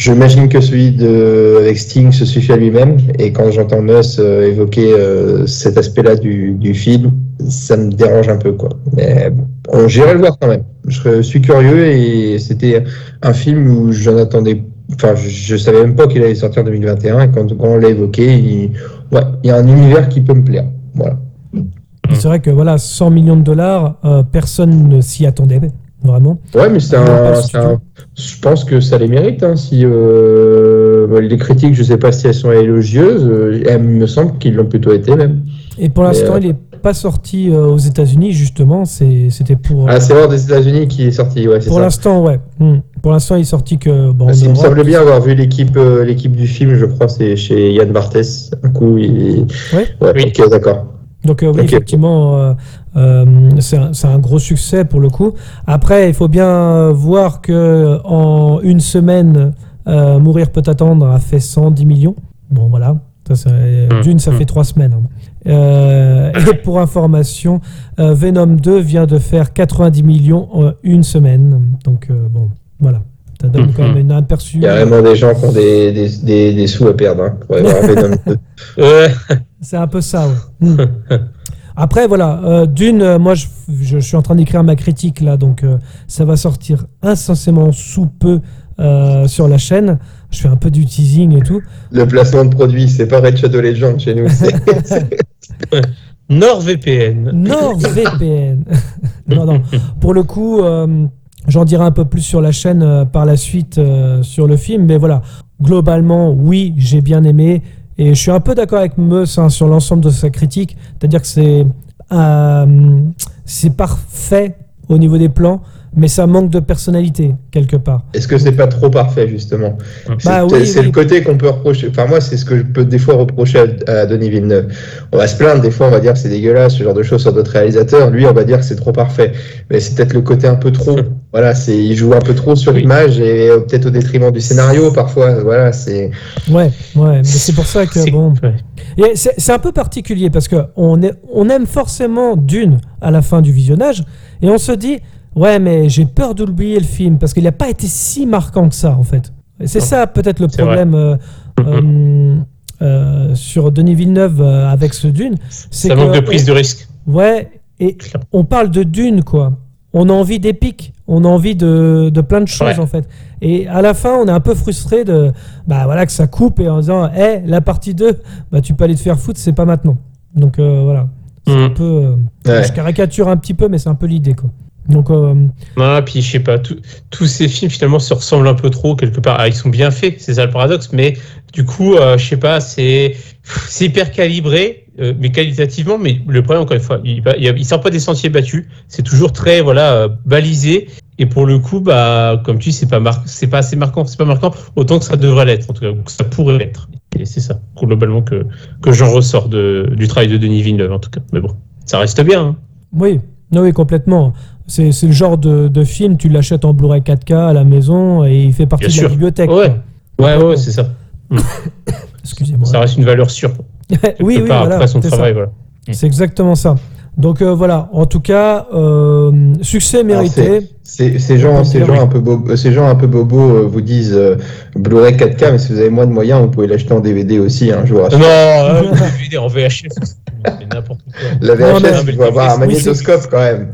j'imagine que celui de, avec Sting se suffit à lui-même, et quand j'entends Mus euh, évoquer euh, cet aspect-là du, du film, ça me dérange un peu, quoi. Mais bon, j'irai le voir quand même. Je suis curieux, et c'était un film où j'en attendais. Enfin, je, je savais même pas qu'il allait sortir en 2021, et quand, quand on l'a évoqué, il, ouais, il y a un univers qui peut me plaire. Voilà. C'est vrai que voilà, 100 millions de dollars, euh, personne ne s'y attendait, vraiment. Ouais, mais c'est un, Je pense que ça les mérite. Hein, si euh, les critiques, je sais pas si elles sont élogieuses. euh, elles me semble qu'ils l'ont plutôt été même. Et pour l'instant, euh, il n'est pas sorti euh, aux États-Unis, justement. c'est- C'était pour. euh, Ah, c'est hors des États-Unis qui est sorti. Ouais, pour l'instant, ouais. Hmm. Pour l'instant, il est sorti que. Bon, il me semble bien avoir vu l'équipe euh, l'équipe du film, je crois, c'est chez Yann Barthès. Un coup, il... Ouais. ouais Oui. ok, d'accord. Donc euh, oui, effectivement, euh, euh, c'est un, c'est un gros succès pour le coup. Après, il faut bien voir que en une semaine, euh, Mourir peut attendre a fait 110 millions. Bon, voilà. Ça, ça- Mm. D'une, ça Mm. fait trois semaines. hein. Euh, et pour information, euh, Venom 2 vient de faire 90 millions en une semaine. Donc euh, bon, voilà. Ça donne quand Mhm. même un aperçu. Il y a vraiment des gens qui ont des, des, des, des sous à perdre hein, pour avoir Venom 2. Ouais. C'est un peu ça, ouais. Hmm. Après, voilà, euh, d'une, euh, moi, je, je- suis en train d'écrire ma critique, là, donc euh, ça va sortir incessamment sous peu euh, sur la chaîne. Je fais un peu du teasing et tout. Le placement de produit, c'est pas Red Shadow Legend chez nous. NordVPN. NordVPN. non, non. Pour le coup, euh, j'en dirai un peu plus sur la chaîne euh, par la suite euh, sur le film, mais voilà, globalement, oui, j'ai bien aimé. Et je suis un peu d'accord avec Meus hein, sur l'ensemble de sa critique, c'est-à-dire que c'est euh, c'est parfait au niveau des plans, mais ça manque de personnalité quelque part. Est-ce que c'est pas trop parfait justement? C'est Bah oui, c'est oui. le côté qu'on peut reprocher. Enfin moi, c'est ce que je peux des fois reprocher à, à Denis Villeneuve. On va se plaindre des fois, on va dire que c'est dégueulasse, ce genre de choses sur d'autres réalisateurs. Lui, on va dire que c'est trop parfait. Mais c'est peut-être le côté un peu trop. Voilà, c'est il joue un peu trop sur Oui. l'image et euh, peut-être au détriment du scénario parfois. Voilà, c'est. Ouais, ouais, mais c'est pour ça que C'est- bon. c'est c'est un peu particulier parce que on, est, on aime forcément Dune à la fin du visionnage et on se dit ouais mais j'ai peur d'oublier le film parce qu'il n'a pas été si marquant que ça en fait. C'est Non. ça peut-être le problème euh, euh, euh, sur Denis Villeneuve avec ce Dune. c'est Ça manque que de prise de risque. Ouais, et on parle de Dune, quoi. On a envie d'épique, on a envie de, de plein de choses, Ouais. en fait. Et à la fin, on est un peu frustré de, bah voilà, que ça coupe et en disant, hé, la partie 2, bah tu peux aller te faire foutre, c'est pas maintenant. Donc voilà. C'est un Mhm. peu. Ouais. Je caricature un petit peu, mais c'est un peu l'idée, quoi. Donc, euh, Ah, puis je sais pas, tout- tous ces films finalement se ressemblent un peu trop quelque part. Ah, ils sont bien faits, c'est ça le paradoxe, mais du coup, euh, je sais pas, c'est hyper calibré, euh, mais qualitativement. Mais le problème, encore une fois, il, il, il sort pas des sentiers battus. C'est toujours très voilà balisé. Et pour le coup, bah, comme tu dis, c'est pas c'est pas assez marquant, c'est pas marquant autant que ça devrait l'être, en tout cas, ou que ça pourrait l'être. Et c'est ça, globalement, que, que j'en ressors de, du travail de Denis Villeneuve, en tout cas. Mais bon, ça reste bien. hein. Oui, non, oui, complètement. C'est le genre de, de film, tu l'achètes en Blu-ray 4K à la maison et il fait partie Bien de la bibliothèque. Ouais. quoi. Ouais, ouais, c'est ça. Excusez-moi. Ça reste une valeur sûre. oui, oui, voilà, après son c'est ça. travail, voilà. C'est exactement ça. Donc euh, voilà, en tout cas, euh, succès Alors, mérité. Ces gens, ces gens un peu bobos, ces gens un peu bobos euh, vous disent euh, Blu-ray 4K, mais si vous avez moins de moyens, vous pouvez l'acheter en DVD aussi. Hein, je vous rassure. Non, euh, DVD en VHS, c'est n'importe quoi. La Non, VHS, mais- il faut avoir un Oui, magnétoscope quand même.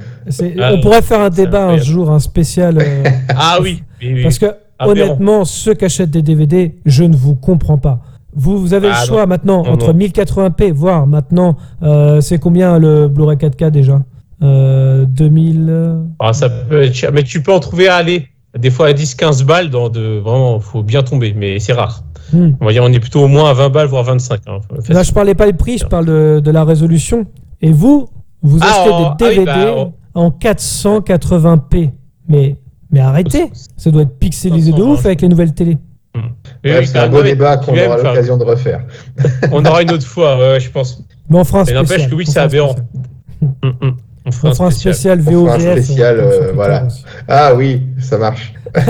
Ah, on pourrait faire un débat un jour, un spécial. euh, Ah oui, oui, oui. Parce que Aberrant. honnêtement, ceux qui achètent des DVD, je ne vous comprends pas. Vous, vous avez Ah, le choix non. maintenant Non, entre non. 1080p, voire maintenant, euh, c'est combien le Blu-ray 4K déjà? Euh, 2000. euh, Ah, ça peut être cher, mais tu peux en trouver à aller. Des fois à 10-15 balles, dans de, vraiment, faut bien tomber, mais c'est rare. Hmm. On va dire, on est plutôt au moins à 20 balles, voire 25. hein. Là, je parlais pas du prix, je parle de, de la résolution. Et vous, vous Ah, achetez en- des ah oui, DVD bah, en- en 480p. Mais, mais arrêtez, ça doit être pixelisé de 520, ouf avec les nouvelles télé. Ouais, oui, c'est un beau débat qu'on aura l'occasion de refaire. On aura une autre fois, ouais, je pense. Mais Mais spécial. n'empêche que oui, c'est aberrant. Spécial. On fera un spécial On fera un spécial, euh, voilà. Ah oui, ça marche.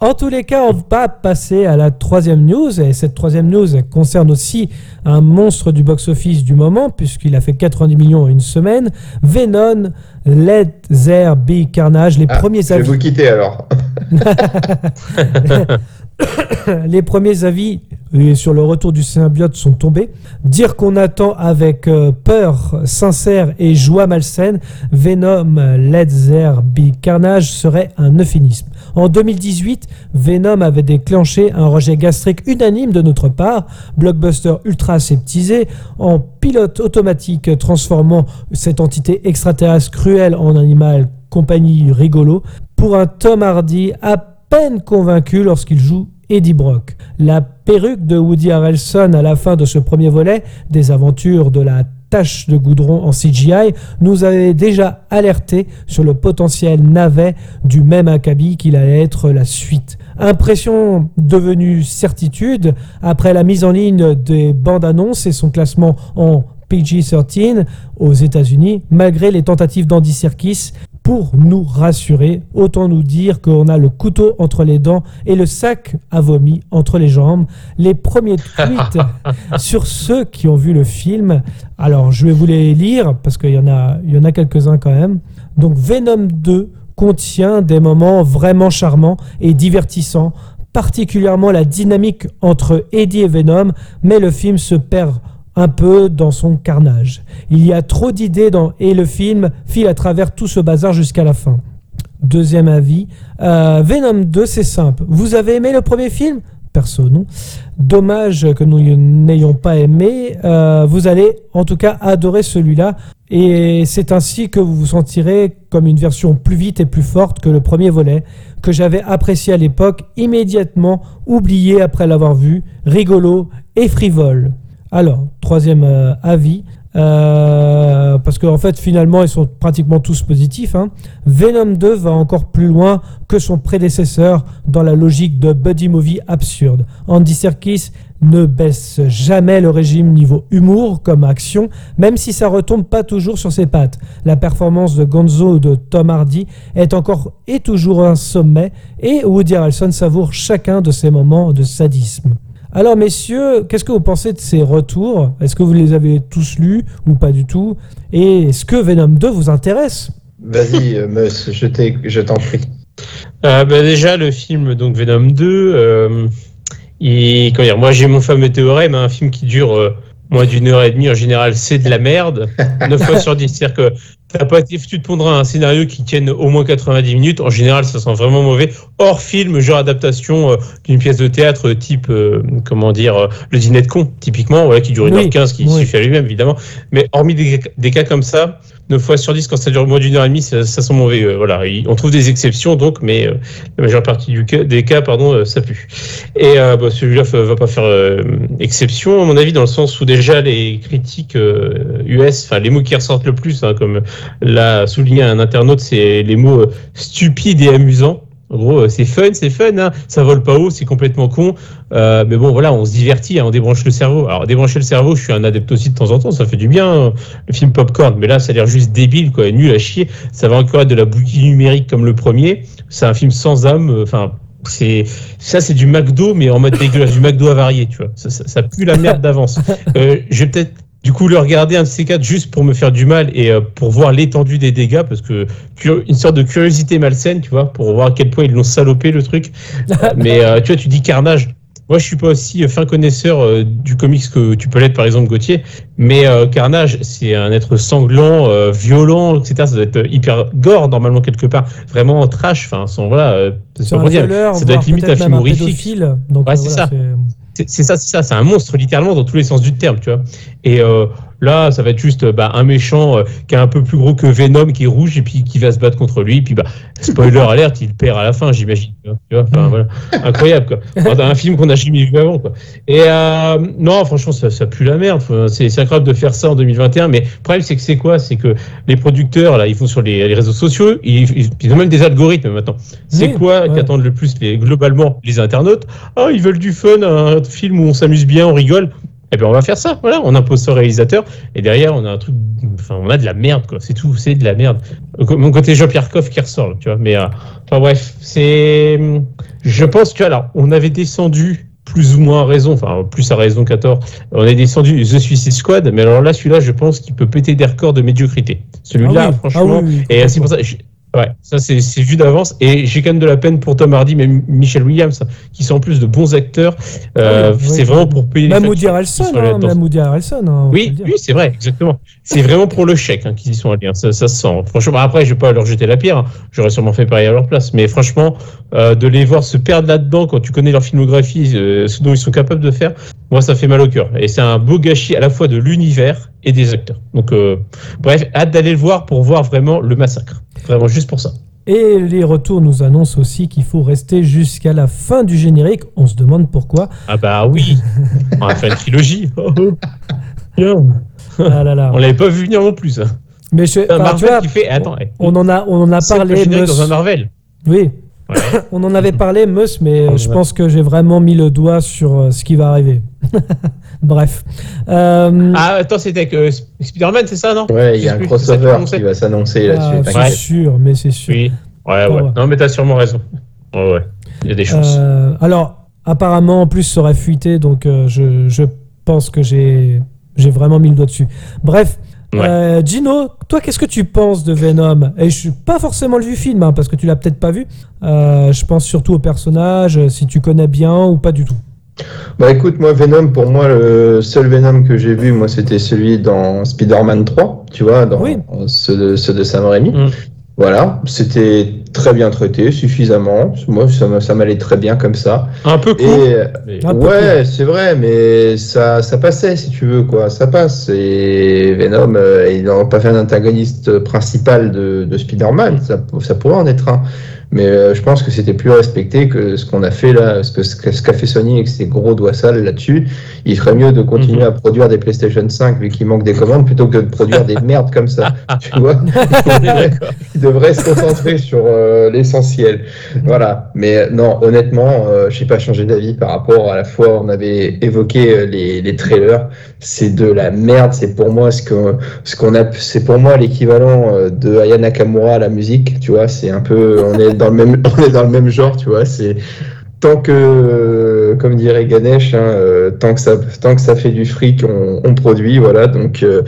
En tous les cas, on va passer à la troisième news. Et cette troisième news elle concerne aussi un monstre du box-office du moment, puisqu'il a fait 90 millions en une semaine. Venom, Let There Be Carnage, les Ah, premiers je vais avis. vous quitter alors. les premiers avis euh, sur le retour du symbiote sont tombés. Dire qu'on attend avec euh, peur sincère et joie malsaine Venom Let There Be Carnage serait un euphémisme. En 2018, Venom avait déclenché un rejet gastrique unanime de notre part, blockbuster ultra aseptisé, en pilote automatique transformant cette entité extraterrestre cruelle en animal compagnie rigolo, pour un Tom Hardy à peine convaincu lorsqu'il joue Eddie Brock. La perruque de Woody Harrelson à la fin de ce premier volet des aventures de la tache de goudron en CGI nous avait déjà alerté sur le potentiel navet du même acabit qu'il allait être la suite. Impression devenue certitude après la mise en ligne des bandes annonces et son classement en PG-13 aux États-Unis, malgré les tentatives d'Andy Serkis pour nous rassurer. Autant nous dire qu'on a le couteau entre les dents et le sac à vomi entre les jambes. Les premiers tweets sur ceux qui ont vu le film. Alors, je vais vous les lire parce qu'il y en a, il y en a quelques-uns quand même. Donc, Venom 2 contient des moments vraiment charmants et divertissants, particulièrement la dynamique entre Eddie et Venom, mais le film se perd un peu dans son carnage. Il y a trop d'idées dans et le film file à travers tout ce bazar jusqu'à la fin. Deuxième avis, euh, Venom 2, c'est simple. Vous avez aimé le premier film? Perso, non. Dommage que nous n'ayons pas aimé. Euh, vous allez en tout cas adorer celui-là. Et c'est ainsi que vous vous sentirez comme une version plus vite et plus forte que le premier volet, que j'avais apprécié à l'époque, immédiatement oublié après l'avoir vu, rigolo et frivole. Alors, troisième euh, avis, euh, parce qu'en fait, finalement, ils sont pratiquement tous positifs. hein. Venom 2 va encore plus loin que son prédécesseur dans la logique de buddy movie absurde. Andy Serkis ne baisse jamais le régime niveau humour comme action, même si ça retombe pas toujours sur ses pattes. La performance de Gonzo ou de Tom Hardy est encore et toujours un sommet, et Woody Harrelson savoure chacun de ces moments de sadisme. Alors messieurs, qu'est-ce que vous pensez de ces retours? Est-ce que vous les avez tous lus ou pas du tout? Et est-ce que Venom 2 vous intéresse? Vas-y, euh, Mus, je t'ai- je t'en prie. Euh, bah, déjà, le film donc Venom 2, euh, il- comment dire, moi j'ai mon fameux théorème, hein, un film qui dure euh, moins d'une heure et demie, en général, c'est de la merde. 9 fois sur 10. C'est-à-dire que t'as pas été foutu de pondre un scénario qui tienne au moins 90 minutes. En général, ça sent vraiment mauvais. Hors film, genre adaptation euh, d'une pièce de théâtre type, euh, comment dire, euh, Le Dîner de con, typiquement, voilà, qui dure Oui, 1h15, qui oui. suffit à lui-même, évidemment. Mais hormis des, des cas comme ça, 9 fois sur 10, quand ça dure moins d'une heure et demie, ça, ça sent mauvais. euh, voilà, Il- on trouve des exceptions, donc, mais euh, la majeure partie du cas, des cas, pardon, euh, ça pue. Et bah, celui-là va pas faire exception, à mon avis, dans le sens où déjà, les critiques US, enfin les mots qui ressortent le plus, hein, comme l'a souligné un internaute, c'est les mots stupides et amusants. En gros, euh, c'est fun, c'est fun, hein, ça vole pas haut, c'est complètement con. Euh, mais bon, voilà, on se divertit, hein, on débranche le cerveau. Alors, débrancher le cerveau, je suis un adepte aussi de temps en temps, ça fait du bien, hein, le film Popcorn. Mais là, ça a l'air juste débile, quoi, nul à chier. Ça va encore être de la bouquille numérique comme le premier. C'est un film sans âme, euh, enfin. c'est ça, c'est du McDo, mais en mode dégueulasse, du McDo avarié, tu vois. Ça, ça, ça pue la merde d'avance. Euh, je vais peut-être du coup le regarder un de ces quatre juste pour me faire du mal et euh, pour voir l'étendue des dégâts parce que une sorte de curiosité malsaine tu vois pour voir à quel point ils l'ont salopé le truc. Mais euh, tu vois tu dis carnage. Moi je suis pas aussi fin connaisseur euh, du comics que tu peux l'être par exemple Gauthier. Mais euh, carnage c'est un être sanglant euh, violent etc ça doit être hyper gore normalement quelque part. Vraiment trash enfin sans voilà c'est pas pour dire ça doit être limite un film horrifique. Ouais, c'est voilà, ça. C'est- ça, c'est ça, c'est un monstre littéralement dans tous les sens du terme, tu vois. Et euh, là, ça va être juste bah, un méchant euh, qui est un peu plus gros que Venom, qui est rouge et puis qui va se battre contre lui. Puis bah, spoiler alerte, il perd à la fin, j'imagine. tu vois, tu vois. Enfin, voilà. Incroyable, quoi. Enfin, un film qu'on n'a jamais vu avant, quoi. Et euh, non, franchement, ça, ça pue la merde. Enfin, C'est c'est incroyable de faire ça en 2021. Mais le problème, c'est que c'est quoi? C'est que les producteurs, là, ils vont sur les, les réseaux sociaux, ils, ils- ils ont même des algorithmes maintenant. C'est Oui, quoi ouais. qu'attendent le plus les, globalement les internautes? Ah, ils veulent du fun, un film où on s'amuse bien, on rigole. Eh bien, on va faire ça. Voilà, on impose ça au réalisateur. Et derrière, on a un truc. Enfin, on a de la merde, quoi. C'est tout. C'est de la merde. Mon côté Jean-Pierre Coff qui ressort, tu vois. Mais, euh, enfin, bref, c'est. Je pense que, alors, on avait descendu plus ou moins à raison, enfin, plus à raison qu'à tort. On est descendu The Suicide Squad, mais alors là, celui-là, je pense qu'il peut péter des records de médiocrité. Celui-là, Ah oui. franchement. Ah oui, oui, et c'est pour ça. je- Ouais, ça c'est vu d'avance et j'ai quand même de la peine pour Tom Hardy, mais Michel Williams, qui sont en plus de bons acteurs. Euh, Ah oui, c'est oui. vraiment pour payer les Même Woody Harrelson, hein, même Woody Harrelson. hein, Oui, oui, c'est vrai, exactement. C'est vraiment pour le chèque hein, qu'ils y sont allés. hein. Ça, ça se sent. Franchement, après, je vais pas leur jeter la pierre. hein. J'aurais sûrement fait pareil à leur place. Mais franchement, euh, de les voir se perdre là-dedans quand tu connais leur filmographie, euh, ce dont ils sont capables de faire, moi, ça fait mal au cœur. Et c'est un beau gâchis à la fois de l'univers et des acteurs. Donc, euh, bref, hâte d'aller le voir pour voir vraiment le massacre. Vraiment, juste pour ça. Et les retours nous annoncent aussi qu'il faut rester jusqu'à la fin du générique. On se demande pourquoi. Ah bah oui, on a fait une trilogie. Oh, oh. Ah là là. On l'avait pas vu venir non plus. Mais je, enfin, tu Marvel vois, qui fait. Attends, on en a, on en a le parlé. générique Meus. dans un Marvel. Oui, Ouais. on en avait parlé, Meus, mais Ouais. je pense que j'ai vraiment mis le doigt sur euh, ce qui va arriver. Bref. Euh, Ah, attends, c'était avec euh, Sp- Spider-Man, c'est ça, non? Ouais, il y a un crossover c'est qui va s'annoncer ah, là-dessus. c'est t'inquiète. sûr, mais c'est sûr. Oui. Ouais, ouais. Ah ouais. Non, mais t'as sûrement raison. Ouais, ouais. Il y a des choses. Euh, alors, apparemment, en plus, ça aurait fuité, donc euh, je, je pense que j'ai vraiment mis le doigt dessus. Bref, Ouais. euh, Gino, toi, qu'est-ce que tu penses de Venom? Et je suis pas forcément le film, hein, parce que tu l'as peut-être pas vu. Euh, je pense surtout au personnage, si tu connais bien ou pas du tout. Bah écoute, moi Venom, pour moi, le seul Venom que j'ai vu, moi, c'était celui dans Spider-Man 3, tu vois, dans Oui. ceux, de, ceux de Sam Raimi. Mm. Voilà, c'était très bien traité, suffisamment. Moi, ça, m'a- ça m'allait très bien comme ça. Un peu court. Et mais- ouais, c'est vrai, mais ça, ça passait, si tu veux, quoi. Ça passe. Et Venom, euh, ils n'ont pas fait un antagoniste principal de, de Spider-Man. Ça, ça pourrait en être un. Mais euh, je pense que c'était plus respecté que ce qu'on a fait là, ce que ce qu'a fait Sony avec ses gros doigts sales là-dessus. Il ferait mieux de continuer Mhm. à produire des PlayStation 5 vu qu'il manque des commandes plutôt que de produire des merdes comme ça. Tu vois? Il devrait se concentrer sur euh, l'essentiel. Voilà. Mais euh, non, honnêtement, euh, je n'ai pas changé d'avis par rapport à la fois on avait évoqué les, les trailers. C'est de la merde. C'est pour moi ce que ce qu'on a. C'est pour moi l'équivalent de Aya Nakamura à la musique. Tu vois, c'est un peu. On est dans le même. On est dans le même genre. Tu vois, c'est tant que, comme dirait Ganesh, hein, euh, tant que ça, tant que ça fait du fric, on, on produit, voilà. Donc, euh,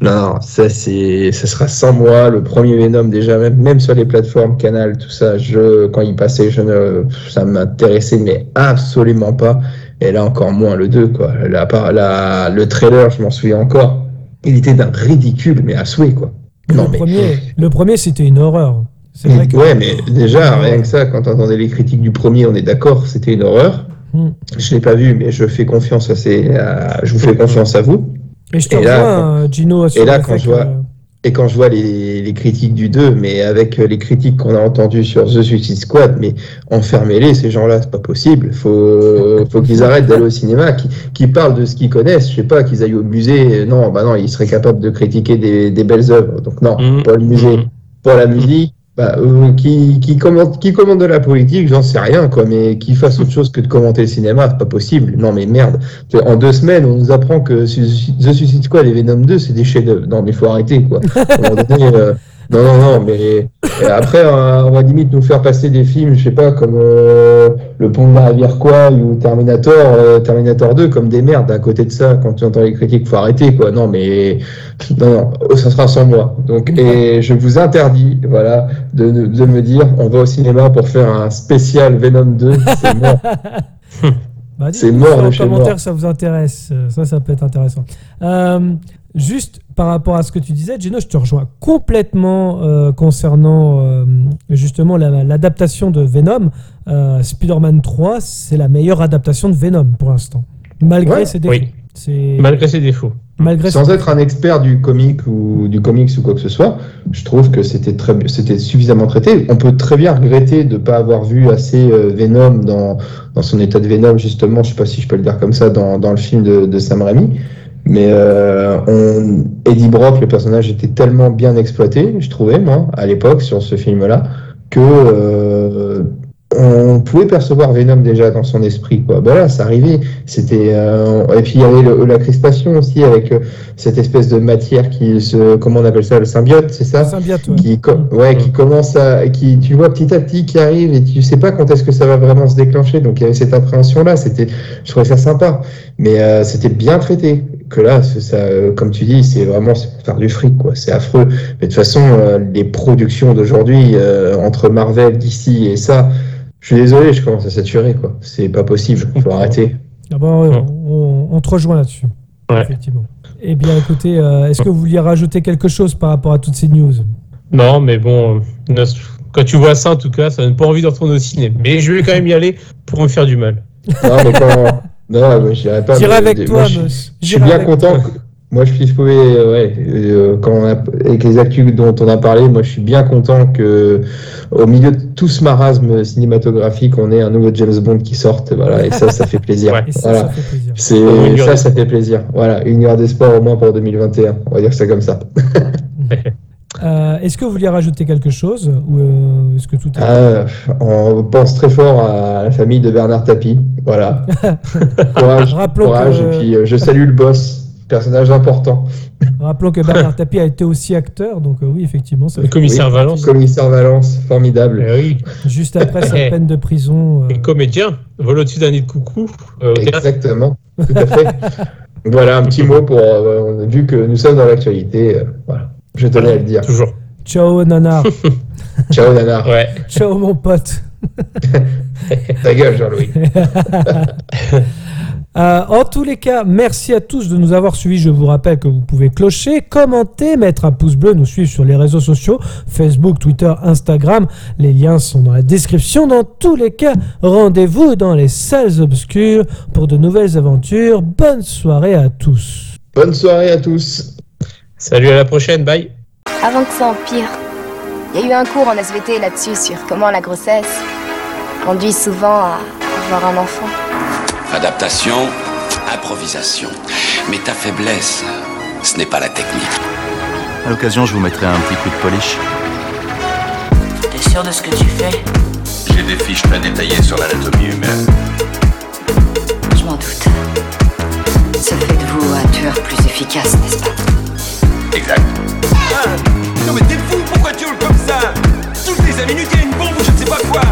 non, ça c'est, ça sera sans moi. Le premier Venom déjà, même, même sur les plateformes Canal, tout ça, je, quand il passait, je ne, ça m'intéressait mais absolument pas. Et là encore moins le 2, quoi. La, la, le trailer, je m'en souviens encore. Il était d'un ridicule, mais à souhait, quoi. Non, le, mais- premier, le premier, c'était une horreur. C'est vrai que. Ouais, mais déjà, rien que ça, quand on entendait les critiques du premier, on est d'accord, c'était une horreur. Hmm. Je l'ai pas vu, mais je fais confiance à ces, à- je vous fais confiance à vous. Et je te Et là, rejoins, euh, Gino, sur et là, quand je vois- Et quand je vois les, les critiques du 2, mais avec les critiques qu'on a entendues sur The Suicide Squad, mais enfermez-les, ces gens-là, c'est pas possible. Faut, faut qu'ils arrêtent d'aller au cinéma, qu'ils qu'ils parlent de ce qu'ils connaissent. Je sais pas, qu'ils aillent au musée. Non, bah non, ils seraient capables de critiquer des, des belles œuvres. Donc non, Mhm. pas le musée. Mhm. Pour la musique, bah, euh, qui, qui, commande, qui commande de la politique, j'en sais rien, quoi, mais qui fasse autre chose que de commenter le cinéma, c'est pas possible. Non, mais merde. En deux semaines, on nous apprend que The Suicide Squad et Venom 2, c'est des chefs-d'œuvre. Non, mais faut arrêter, quoi. Non, non, non, mais et après, euh, on va limite nous faire passer des films, je sais pas, comme euh, Le Pont de la Rivière quoi ou Terminator, euh, Terminator 2, comme des merdes. À côté de ça, quand tu entends les critiques, faut arrêter, quoi. Non, mais non, non, oh, ça sera sans moi. Donc, et je vous interdis, voilà, de, de me dire, on va au cinéma pour faire un spécial Venom 2. C'est mort. Bah, C'est mort en commentaire mort. ça vous intéresse. Euh, Ça, ça peut être intéressant. Euh, juste par rapport à ce que tu disais, Gino, je te rejoins complètement euh, concernant euh, justement la- l'adaptation de Venom. Euh, Spider-Man 3, c'est la meilleure adaptation de Venom pour l'instant. Malgré Ouais. ses défauts. Oui. Malgré ses défauts. malgré Sans ses- être un expert du comic ou du comics ou quoi que ce soit, je trouve que c'était très, c'était suffisamment traité. On peut très bien regretter de ne pas avoir vu assez euh, Venom dans, dans son état de Venom justement. Je sais pas si je peux le dire comme ça dans, dans le film de, de Sam Raimi. Mais euh, on, Eddie Brock, le personnage était tellement bien exploité, je trouvais moi à l'époque sur ce film-là, que euh, on pouvait percevoir Venom déjà dans son esprit. Quoi. Ben là, ça arrivait. C'était euh, et puis il y avait le- la crispation aussi avec euh, cette espèce de matière qui se, comment on appelle ça, le symbiote, c'est ça? Symbiote, ouais. qui, co- ouais, qui commence à, qui, tu vois petit à petit qui arrive et tu sais pas quand est-ce que ça va vraiment se déclencher. Donc il y avait cette appréhension là. C'était, je trouvais ça sympa, mais euh, c'était bien traité. Que là, c'est ça, euh, comme tu dis, c'est vraiment c'est pour faire du fric, quoi. C'est affreux. Mais de toute façon, euh, les productions d'aujourd'hui euh, entre Marvel, DC et ça, je suis désolé, je commence à saturer, quoi. C'est pas possible. Faut arrêter. Ah bah, ouais, on, te rejoint là-dessus. Ouais. Effectivement. Eh bien, écoutez, euh, est-ce que vous vouliez rajouter quelque chose par rapport à toutes ces news? Non, mais bon, euh, quand tu vois ça, en tout cas, ça donne pas envie de retourner au ciné. Mais je vais quand même y aller pour me faire du mal. Non, mais quand, non, moi, j'irai pas. J'irai mais- avec moi, toi, je- suis bien content. que- Moi, je suis trouvé, euh, ouais, euh, quand on a, avec les actus dont on a parlé, moi, je suis bien content que, au milieu de tout ce marasme cinématographique, on ait un nouveau James Bond qui sorte, voilà, et ça, ça fait plaisir. Ouais. Ça, voilà. ça fait plaisir. C'est, Une heure ça, de- ça fait plaisir. Voilà, une heure d'espoir au moins pour 2021. On va dire ça comme ça. Euh, est-ce que vous vouliez rajouter quelque chose ou euh, est-ce que tout est... Ah, on pense très fort à la famille de Bernard Tapie. Voilà. courage, courage. que- Et puis, euh, je salue le boss, personnage important. Rappelons que Bernard Tapie a été aussi acteur, donc euh, oui, effectivement, ça Le commissaire Oui. Valence. Commissaire Valence, formidable. Eh oui. juste après sa peine de prison. euh, Et comédien, vol au-dessus d'un nid de coucou. euh. Exactement, tout à fait. voilà un petit mot pour euh, vu que nous sommes dans l'actualité. euh, voilà, je tenais à le dire. Toujours. Ciao Nanar, Ciao Nana, Ouais. ciao mon pote. ta gueule Jean-Louis. Euh, en tous les cas, merci à tous de nous avoir suivis. Je vous rappelle que vous pouvez clocher, commenter, mettre un pouce bleu, nous suivre sur les réseaux sociaux, Facebook, Twitter, Instagram. Les liens sont dans la description. Dans tous les cas, rendez-vous dans les salles obscures pour de nouvelles aventures. Bonne soirée à tous. Bonne soirée à tous. Salut, à la prochaine. Bye. Avant que ça empire, il y a eu un cours en SVT là-dessus sur comment la grossesse conduit souvent à avoir un enfant. Adaptation, improvisation. Mais ta faiblesse, ce n'est pas la technique. À l'occasion, je vous mettrai un petit coup de polish. T'es sûr de ce que tu fais? J'ai des fiches très détaillées sur l'anatomie humaine. Je m'en doute. Ça fait de vous un tueur plus efficace, n'est-ce pas? Exact. Ah, non mais t'es fou, pourquoi tu roules comme ça? Toutes les 5 minutes, il une bombe ou je ne sais pas quoi